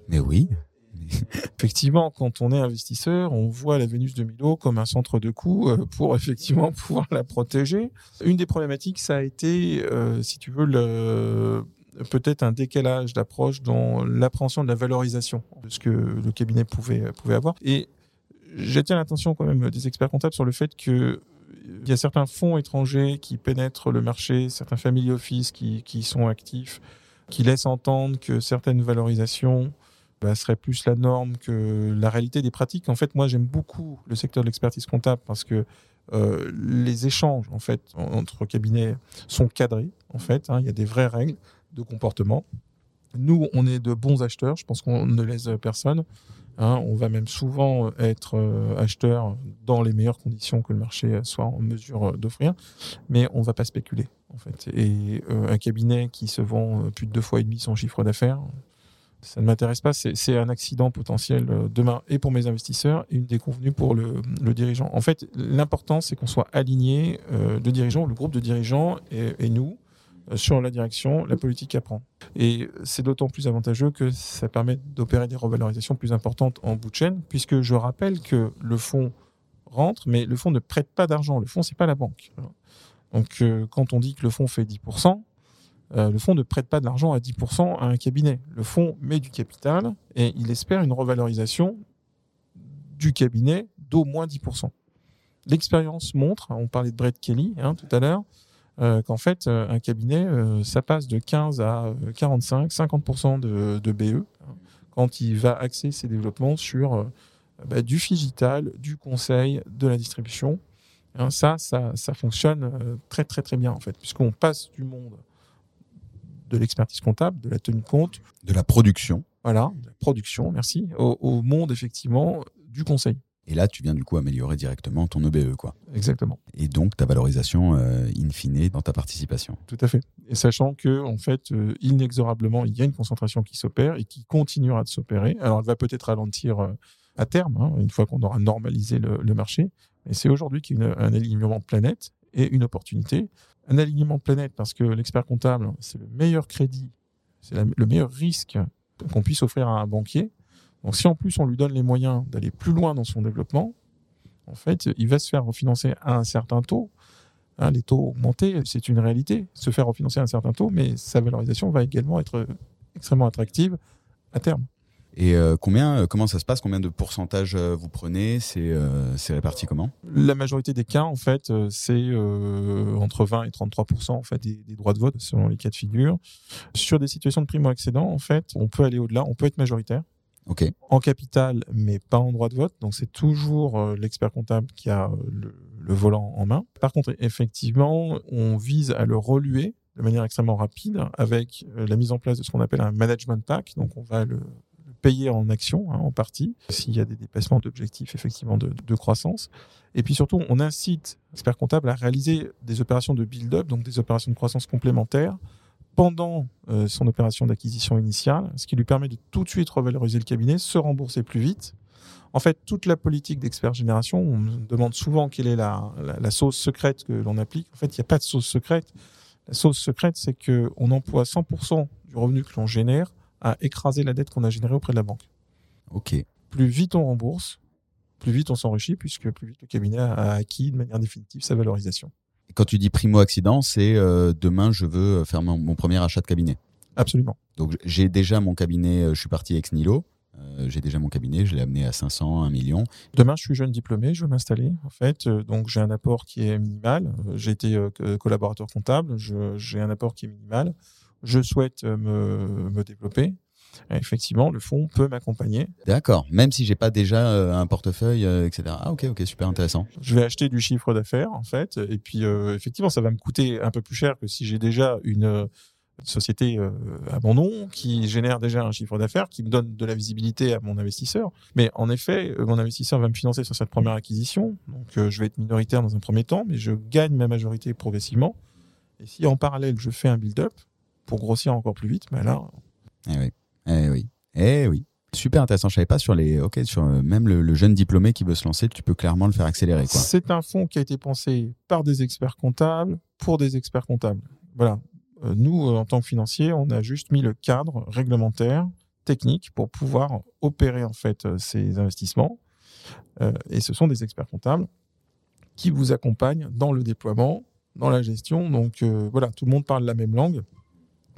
Mais oui. Effectivement, quand on est investisseur, on voit la Vénus de Milo comme un centre de coût pour effectivement pouvoir la protéger. Une des problématiques, ça a été, euh, si tu veux, le peut-être un décalage d'approche dans l'appréhension de la valorisation de ce que le cabinet pouvait, pouvait avoir. Et j'attire l'attention quand même des experts comptables sur le fait que il y a certains fonds étrangers qui pénètrent le marché, certains family office qui, qui sont actifs, qui laissent entendre que certaines valorisations bah, seraient plus la norme que la réalité des pratiques. En fait, moi, j'aime beaucoup le secteur de l'expertise comptable parce que euh, les échanges en fait entre cabinets sont cadrés. En fait, hein, il y a des vraies règles de comportement. Nous, on est de bons acheteurs. Je pense qu'on ne laisse personne. Hein, on va même souvent être euh, acheteur dans les meilleures conditions que le marché soit en mesure d'offrir, mais on ne va pas spéculer en fait. Et euh, un cabinet qui se vend euh, plus de deux fois et demi son chiffre d'affaires, ça ne m'intéresse pas. C'est un accident potentiel euh, demain et pour mes investisseurs et une déconvenue pour le, le dirigeant. En fait, l'important c'est qu'on soit aligné, euh, le le groupe de dirigeants et, nous euh, sur la direction, la politique à prendre. Et c'est d'autant plus avantageux que ça permet d'opérer des revalorisations plus importantes en bout de chaîne, puisque je rappelle que le fonds rentre, mais le fonds ne prête pas d'argent. Le fonds, c'est pas la banque. Donc, euh, quand on dit que le fonds fait 10%, euh, le fonds ne prête pas de l'argent à 10% à un cabinet. Le fonds met du capital et il espère une revalorisation du cabinet d'au moins 10%. L'expérience montre, on parlait de Brett Kelly hein, tout à l'heure, euh, qu'en fait, euh, un cabinet, euh, ça passe de 15 à euh, 45, 50% de, de BE hein, quand il va axer ses développements sur euh, bah, du digital, du conseil, de la distribution. Hein, ça, ça, ça fonctionne très très très bien en fait, puisqu'on passe du monde de l'expertise comptable, de la tenue de compte, De la production. voilà, de la production, merci, au, au monde effectivement du conseil. Et là, tu viens du coup améliorer directement ton EBE, quoi. Exactement. Et donc ta valorisation euh, in fine dans ta participation. Tout à fait. Et sachant que, en fait, euh, inexorablement, il y a une concentration qui s'opère et qui continuera de s'opérer. Alors, elle va peut-être ralentir euh, à terme, hein, une fois qu'on aura normalisé le, le marché. Mais c'est aujourd'hui qu'il y a une- un alignement planète et une opportunité. Un alignement planète parce que l'expert comptable, c'est le meilleur crédit, c'est le meilleur risque qu'on puisse offrir à un banquier. Donc, si en plus on lui donne les moyens d'aller plus loin dans son développement, en fait, il va se faire refinancer à un certain taux. Hein, les taux augmentés, c'est une réalité. Se faire refinancer à un certain taux, mais sa valorisation va également être extrêmement attractive à terme. Et euh, combien, euh, comment ça se passe? Combien de pourcentage euh, vous prenez? C'est réparti comment? La majorité des cas, en fait, c'est entre 20 et 33% en fait des, des, droits de vote selon les cas de figure. Sur des situations de primo-accédant, en fait, on peut aller au-delà, on peut être majoritaire. Okay. En capital, mais pas en droit de vote. Donc c'est toujours l'expert comptable qui a le, le volant en main. Par contre, effectivement, on vise à le reluer de manière extrêmement rapide avec la mise en place de ce qu'on appelle un management pack. Donc on va le payer en action, hein, en partie, s'il y a des dépassements d'objectifs effectivement de, croissance. Et puis surtout, on incite l'expert comptable à réaliser des opérations de build-up, donc des opérations de croissance complémentaires, pendant euh, son opération d'acquisition initiale, ce qui lui permet de tout de suite revaloriser le cabinet, se rembourser plus vite. En fait, toute la politique d'expert génération, on me demande souvent quelle est la, la sauce secrète que l'on applique. En fait, il n'y a pas de sauce secrète. La sauce secrète, c'est qu'on emploie 100% du revenu que l'on génère à écraser la dette qu'on a générée auprès de la banque. Ok. Plus vite on rembourse, plus vite on s'enrichit, puisque plus vite le cabinet a acquis de manière définitive sa valorisation. Quand tu dis primo-accident, c'est euh, demain je veux faire mon, premier achat de cabinet. Absolument. Donc j'ai déjà mon cabinet, euh, je suis parti ex nihilo. Euh, j'ai déjà mon cabinet, je l'ai amené à 500, 1 million. Demain, je suis jeune diplômé, je veux m'installer. En fait, donc j'ai un apport qui est minimal. J'ai été collaborateur comptable, j'ai un apport qui est minimal je souhaite euh, me, développer, effectivement, le fonds peut m'accompagner. D'accord, même si j'ai pas déjà euh, un portefeuille, euh, etc. Ah ok, ok, super intéressant. Je vais acheter du chiffre d'affaires en fait, et puis effectivement, ça va me coûter un peu plus cher que si j'ai déjà une société à mon nom qui génère déjà un chiffre d'affaires, qui me donne de la visibilité à mon investisseur. Mais en effet, mon investisseur va me financer sur cette première acquisition, donc je vais être minoritaire dans un premier temps, mais je gagne ma majorité progressivement. Et si en parallèle je fais un build-up, pour grossir encore plus vite. Mais là. Eh oui. Eh oui. Eh oui. Super intéressant. Je savais pas sur les. Ok, sur euh, même le, jeune diplômé qui veut se lancer, tu peux clairement le faire accélérer. C'est un fonds qui a été pensé par des experts comptables pour des experts comptables. Voilà. Euh, nous, euh, en tant que financiers, on a juste mis le cadre réglementaire, technique pour pouvoir opérer en fait ces investissements. et ce sont des experts comptables qui vous accompagnent dans le déploiement, dans la gestion. Donc voilà, tout le monde parle la même langue.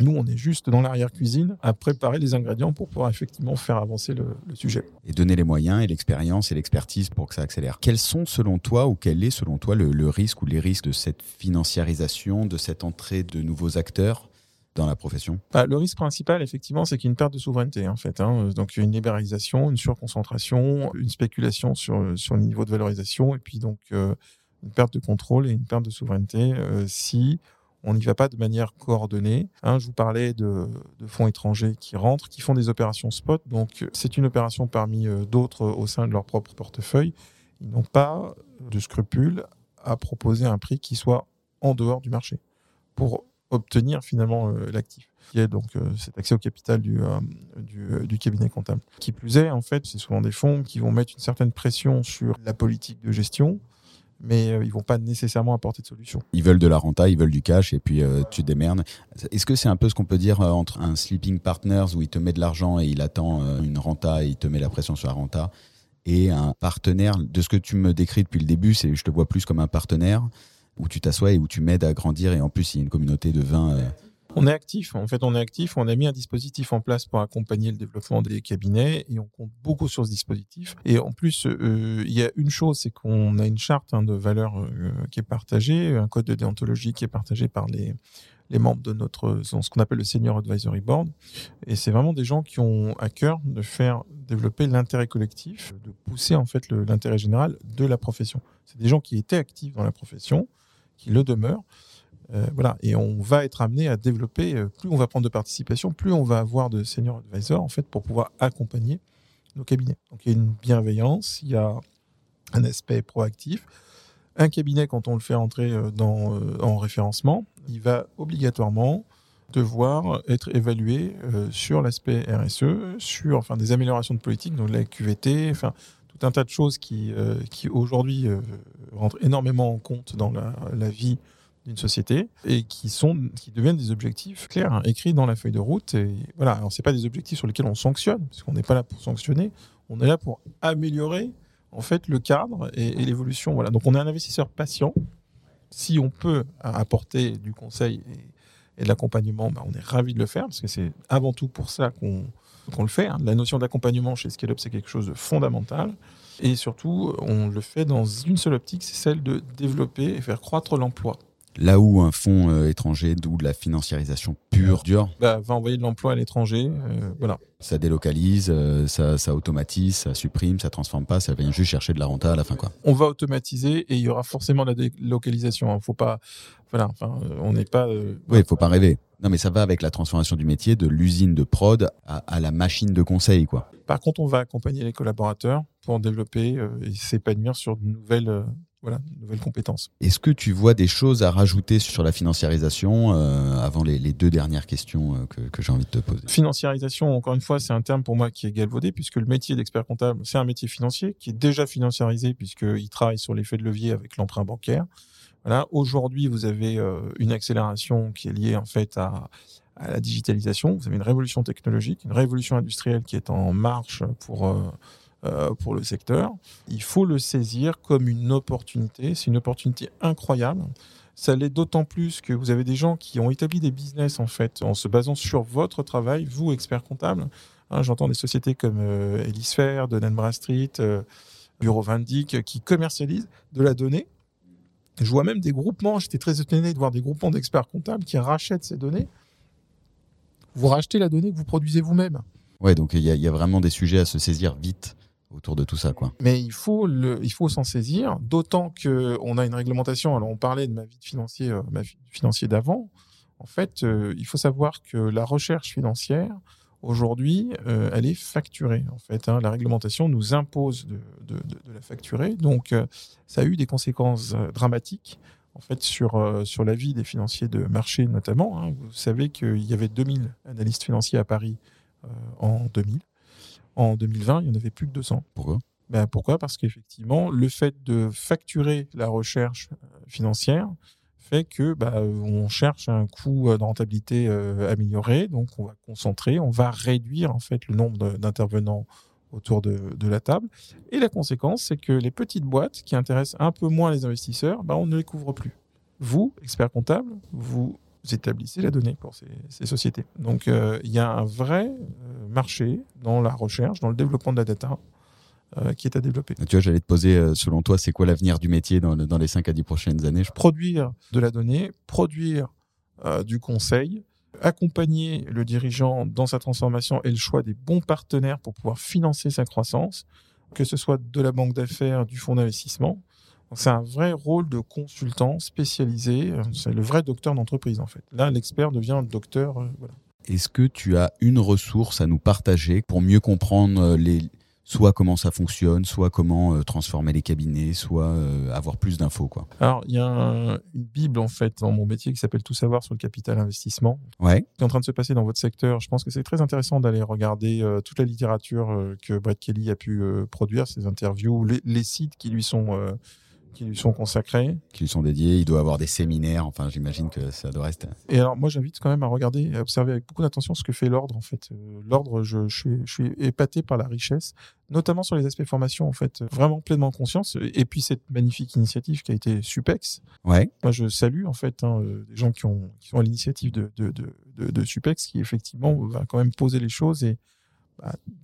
Nous, on est juste dans l'arrière-cuisine à préparer les ingrédients pour pouvoir effectivement faire avancer le, sujet. Et donner les moyens et l'expérience et l'expertise pour que ça accélère. Quels sont selon toi ou quel est selon toi le, risque ou les risques de cette financiarisation, de cette entrée de nouveaux acteurs dans la profession? Bah, Le risque principal, effectivement, c'est qu'il y a une perte de souveraineté, en fait. Hein. Donc, une libéralisation, une surconcentration, une spéculation sur, sur le niveau de valorisation, et puis donc euh, une perte de contrôle et une perte de souveraineté euh, si on n'y va pas de manière coordonnée. Hein, je vous parlais de, fonds étrangers qui rentrent, qui font des opérations spot. Donc, c'est une opération parmi euh, d'autres au sein de leur propre portefeuille. Ils n'ont pas de scrupules à proposer un prix qui soit en dehors du marché pour obtenir finalement euh, l'actif. Il y a donc euh, cet accès au capital du, cabinet comptable. Qui plus est, en fait, c'est souvent des fonds qui vont mettre une certaine pression sur la politique de gestion mais euh, ils vont pas nécessairement apporter de solution. Ils veulent de la renta, ils veulent du cash, et puis euh, tu démerdes. Est-ce que c'est un peu ce qu'on peut dire euh, entre un sleeping partners où il te met de l'argent et il attend une renta et il te met la pression sur la renta, et un partenaire, de ce que tu me décris depuis le début, c'est je te vois plus comme un partenaire où tu t'assois et où tu m'aides à grandir, et en plus il y a une communauté de 20 on est actif. En fait, on est actif. On a mis un dispositif en place pour accompagner le développement des cabinets et on compte beaucoup sur ce dispositif. Et en plus, euh, il y a une chose, c'est qu'on a une charte hein, de valeur euh, qui est partagée, un code de déontologie qui est partagé par les, les membres de notre, ce qu'on appelle le Senior Advisory Board. Et c'est vraiment des gens qui ont à cœur de faire développer l'intérêt collectif, de pousser en fait l'intérêt général de la profession. C'est des gens qui étaient actifs dans la profession, qui le demeurent euh, voilà, et on va être amené à développer, euh, plus on va prendre de participation, plus on va avoir de senior advisors en fait pour pouvoir accompagner nos cabinets. Donc il y a une bienveillance, il y a un aspect proactif. Un cabinet, quand on le fait entrer euh, en référencement, il va obligatoirement devoir être évalué sur l'aspect RSE, sur enfin, des améliorations de politique, donc la QVT, enfin, tout un tas de choses qui, qui aujourd'hui rentrent énormément en compte dans la vie d'une société et qui sont qui deviennent des objectifs clairs hein, écrits dans la feuille de route et voilà alors c'est pas des objectifs sur lesquels on sanctionne parce qu'on n'est pas là pour sanctionner on est là pour améliorer en fait le cadre et, l'évolution voilà donc on est un investisseur patient si on peut apporter du conseil et, de l'accompagnement bah, on est ravi de le faire parce que c'est avant tout pour ça qu'on qu'on le fait. hein. La notion d'accompagnement chez Scale Up, c'est quelque chose de fondamental. Et surtout, on le fait dans une seule optique, c'est celle de développer et faire croître l'emploi. Là où un fonds euh, étranger, d'où de la financiarisation pure, dure, Bah, va envoyer de l'emploi à l'étranger, euh, voilà. ça délocalise, euh, ça, ça automatise, ça supprime, ça transforme pas, ça vient juste chercher de la renta à la fin. quoi. On va automatiser et il y aura forcément la délocalisation. hein. Faut pas, voilà, enfin, on n'est pas. euh, Oui, il faut pas rêver. Non, mais ça va avec la transformation du métier de l'usine de prod à, à la machine de conseil. quoi. Par contre, on va accompagner les collaborateurs pour développer euh, et s'épanouir sur de nouvelles, voilà, nouvelles compétences. Est-ce que tu vois des choses à rajouter sur la financiarisation euh, avant les, les deux dernières questions euh, que, que j'ai envie de te poser? Financiarisation, encore une fois, c'est un terme pour moi qui est galvaudé puisque le métier d'expert comptable, c'est un métier financier qui est déjà financiarisé puisqu'il travaille sur l'effet de levier avec l'emprunt bancaire. Voilà. Aujourd'hui, vous avez euh, une accélération qui est liée en fait à, à la digitalisation. Vous avez une révolution technologique, une révolution industrielle qui est en marche pour pour le secteur. Il faut le saisir comme une opportunité. C'est une opportunité incroyable. Ça l'est d'autant plus que vous avez des gens qui ont établi des business en fait en se basant sur votre travail, vous expert comptable. Hein, J'entends des sociétés comme euh, Elisphère, Bradstreet, euh, Bureau Vindic qui commercialisent de la donnée. Je vois même des groupements, j'étais très étonné de voir des groupements d'experts comptables qui rachètent ces données. Vous rachetez la donnée que vous produisez vous-même. Ouais, donc il y a vraiment des sujets à se saisir vite autour de tout ça. Mais il faut s'en saisir, d'autant que on a une réglementation. Alors on parlait de ma vie de financier, euh, ma vie de d'avant. En fait, euh, il faut savoir que la recherche financière aujourd'hui, euh, elle est facturée. En fait, hein. la réglementation nous impose de, la facturer. Donc, euh, ça a eu des conséquences dramatiques. En fait, sur, la vie des financiers de marché notamment, hein. vous savez qu'il y avait 2000 analystes financiers à Paris en 2000. En 2020, il n'y en avait plus que 200. Pourquoi? Ben, pourquoi? Parce qu'effectivement, le fait de facturer la recherche euh, financière fait que bah, on cherche un coût euh, de rentabilité euh, amélioré, donc on va concentrer, on va réduire en fait le nombre d'intervenants autour de, de la table. Et la conséquence, c'est que les petites boîtes qui intéressent un peu moins les investisseurs, bah, on ne les couvre plus. Vous, expert comptable, vous établissez la donnée pour ces, ces sociétés. Donc euh, il y a un vrai euh, marché dans la recherche, dans le développement de la data euh, qui est à développer. Tu vois, j'allais te poser, selon toi, c'est quoi l'avenir du métier dans, le- dans les 5 à 10 prochaines années Je- Produire de la donnée, produire euh, du conseil, accompagner le dirigeant dans sa transformation et le choix des bons partenaires pour pouvoir financer sa croissance, que ce soit de la banque d'affaires, du fonds d'investissement. C'est un vrai rôle de consultant spécialisé. euh, C'est le vrai docteur d'entreprise en fait. Là, l'expert devient le docteur. euh, voilà. Est-ce que tu as une ressource à nous partager pour mieux comprendre euh, les, soit comment ça fonctionne, soit comment euh, transformer les cabinets, soit euh, avoir plus d'infos quoi? Alors, il y a un- une bible en fait dans mon métier qui s'appelle Tout savoir sur le capital investissement. Ouais. qui est en train de se passer dans votre secteur. Je pense que c'est très intéressant d'aller regarder euh, toute la littérature que Brett Kelly a pu produire, ses interviews, les, les sites qui lui sont qui lui sont consacrés. qui lui sont dédiés. Il doit avoir des séminaires. Enfin, j'imagine que ça doit rester. Et alors, moi, j'invite quand même à regarder et à observer avec beaucoup d'attention ce que fait l'ordre. En fait, Euh, l'ordre, je, je suis, je suis épaté par la richesse, notamment sur les aspects formation. En fait, vraiment pleinement conscience. Et puis cette magnifique initiative qui a été Supex. Ouais. Moi, je salue en fait hein, euh, des gens qui, ont, qui sont à l'initiative de, de, de, de, de Supex, qui effectivement va quand même poser les choses et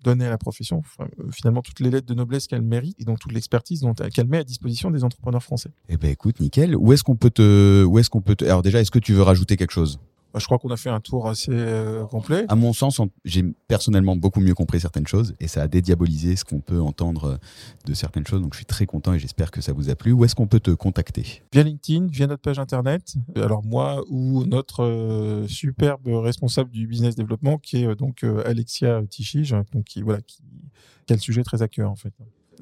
donner à la profession euh, finalement toutes les lettres de noblesse qu'elle mérite et donc toute l'expertise qu'elle met à disposition des entrepreneurs français. Eh ben écoute, nickel. Où est-ce qu'on peut te, où est-ce qu'on peut te... Alors déjà, est-ce que tu veux rajouter quelque chose? Je crois qu'on a fait un tour assez euh, complet. À mon sens, en- j'ai personnellement beaucoup mieux compris certaines choses et ça a dédiabolisé ce qu'on peut entendre euh, de certaines choses. Donc je suis très content et j'espère que ça vous a plu. Où est-ce qu'on peut te contacter? Via LinkedIn, via notre page internet. Alors moi ou notre euh, superbe responsable du business développement qui est euh, donc Alexia Tichige, donc qui voilà qui, qui a le sujet très à cœur en fait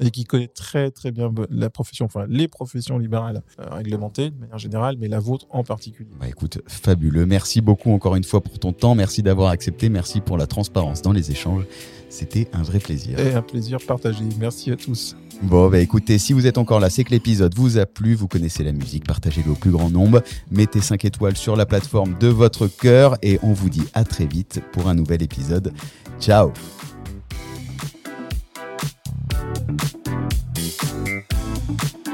et qui connaît très très bien la profession, enfin les professions libérales euh, réglementées de manière générale, mais la vôtre en particulier. Bah écoute, fabuleux. Merci beaucoup encore une fois pour ton temps. Merci d'avoir accepté. Merci pour la transparence dans les échanges. C'était un vrai plaisir. Et un plaisir partagé. Merci à tous. Bon, bah écoutez, si vous êtes encore là, c'est que l'épisode vous a plu, vous connaissez la musique, partagez-le au plus grand nombre, mettez 5 étoiles sur la plateforme de votre cœur et on vous dit à très vite pour un nouvel épisode. Ciao thank you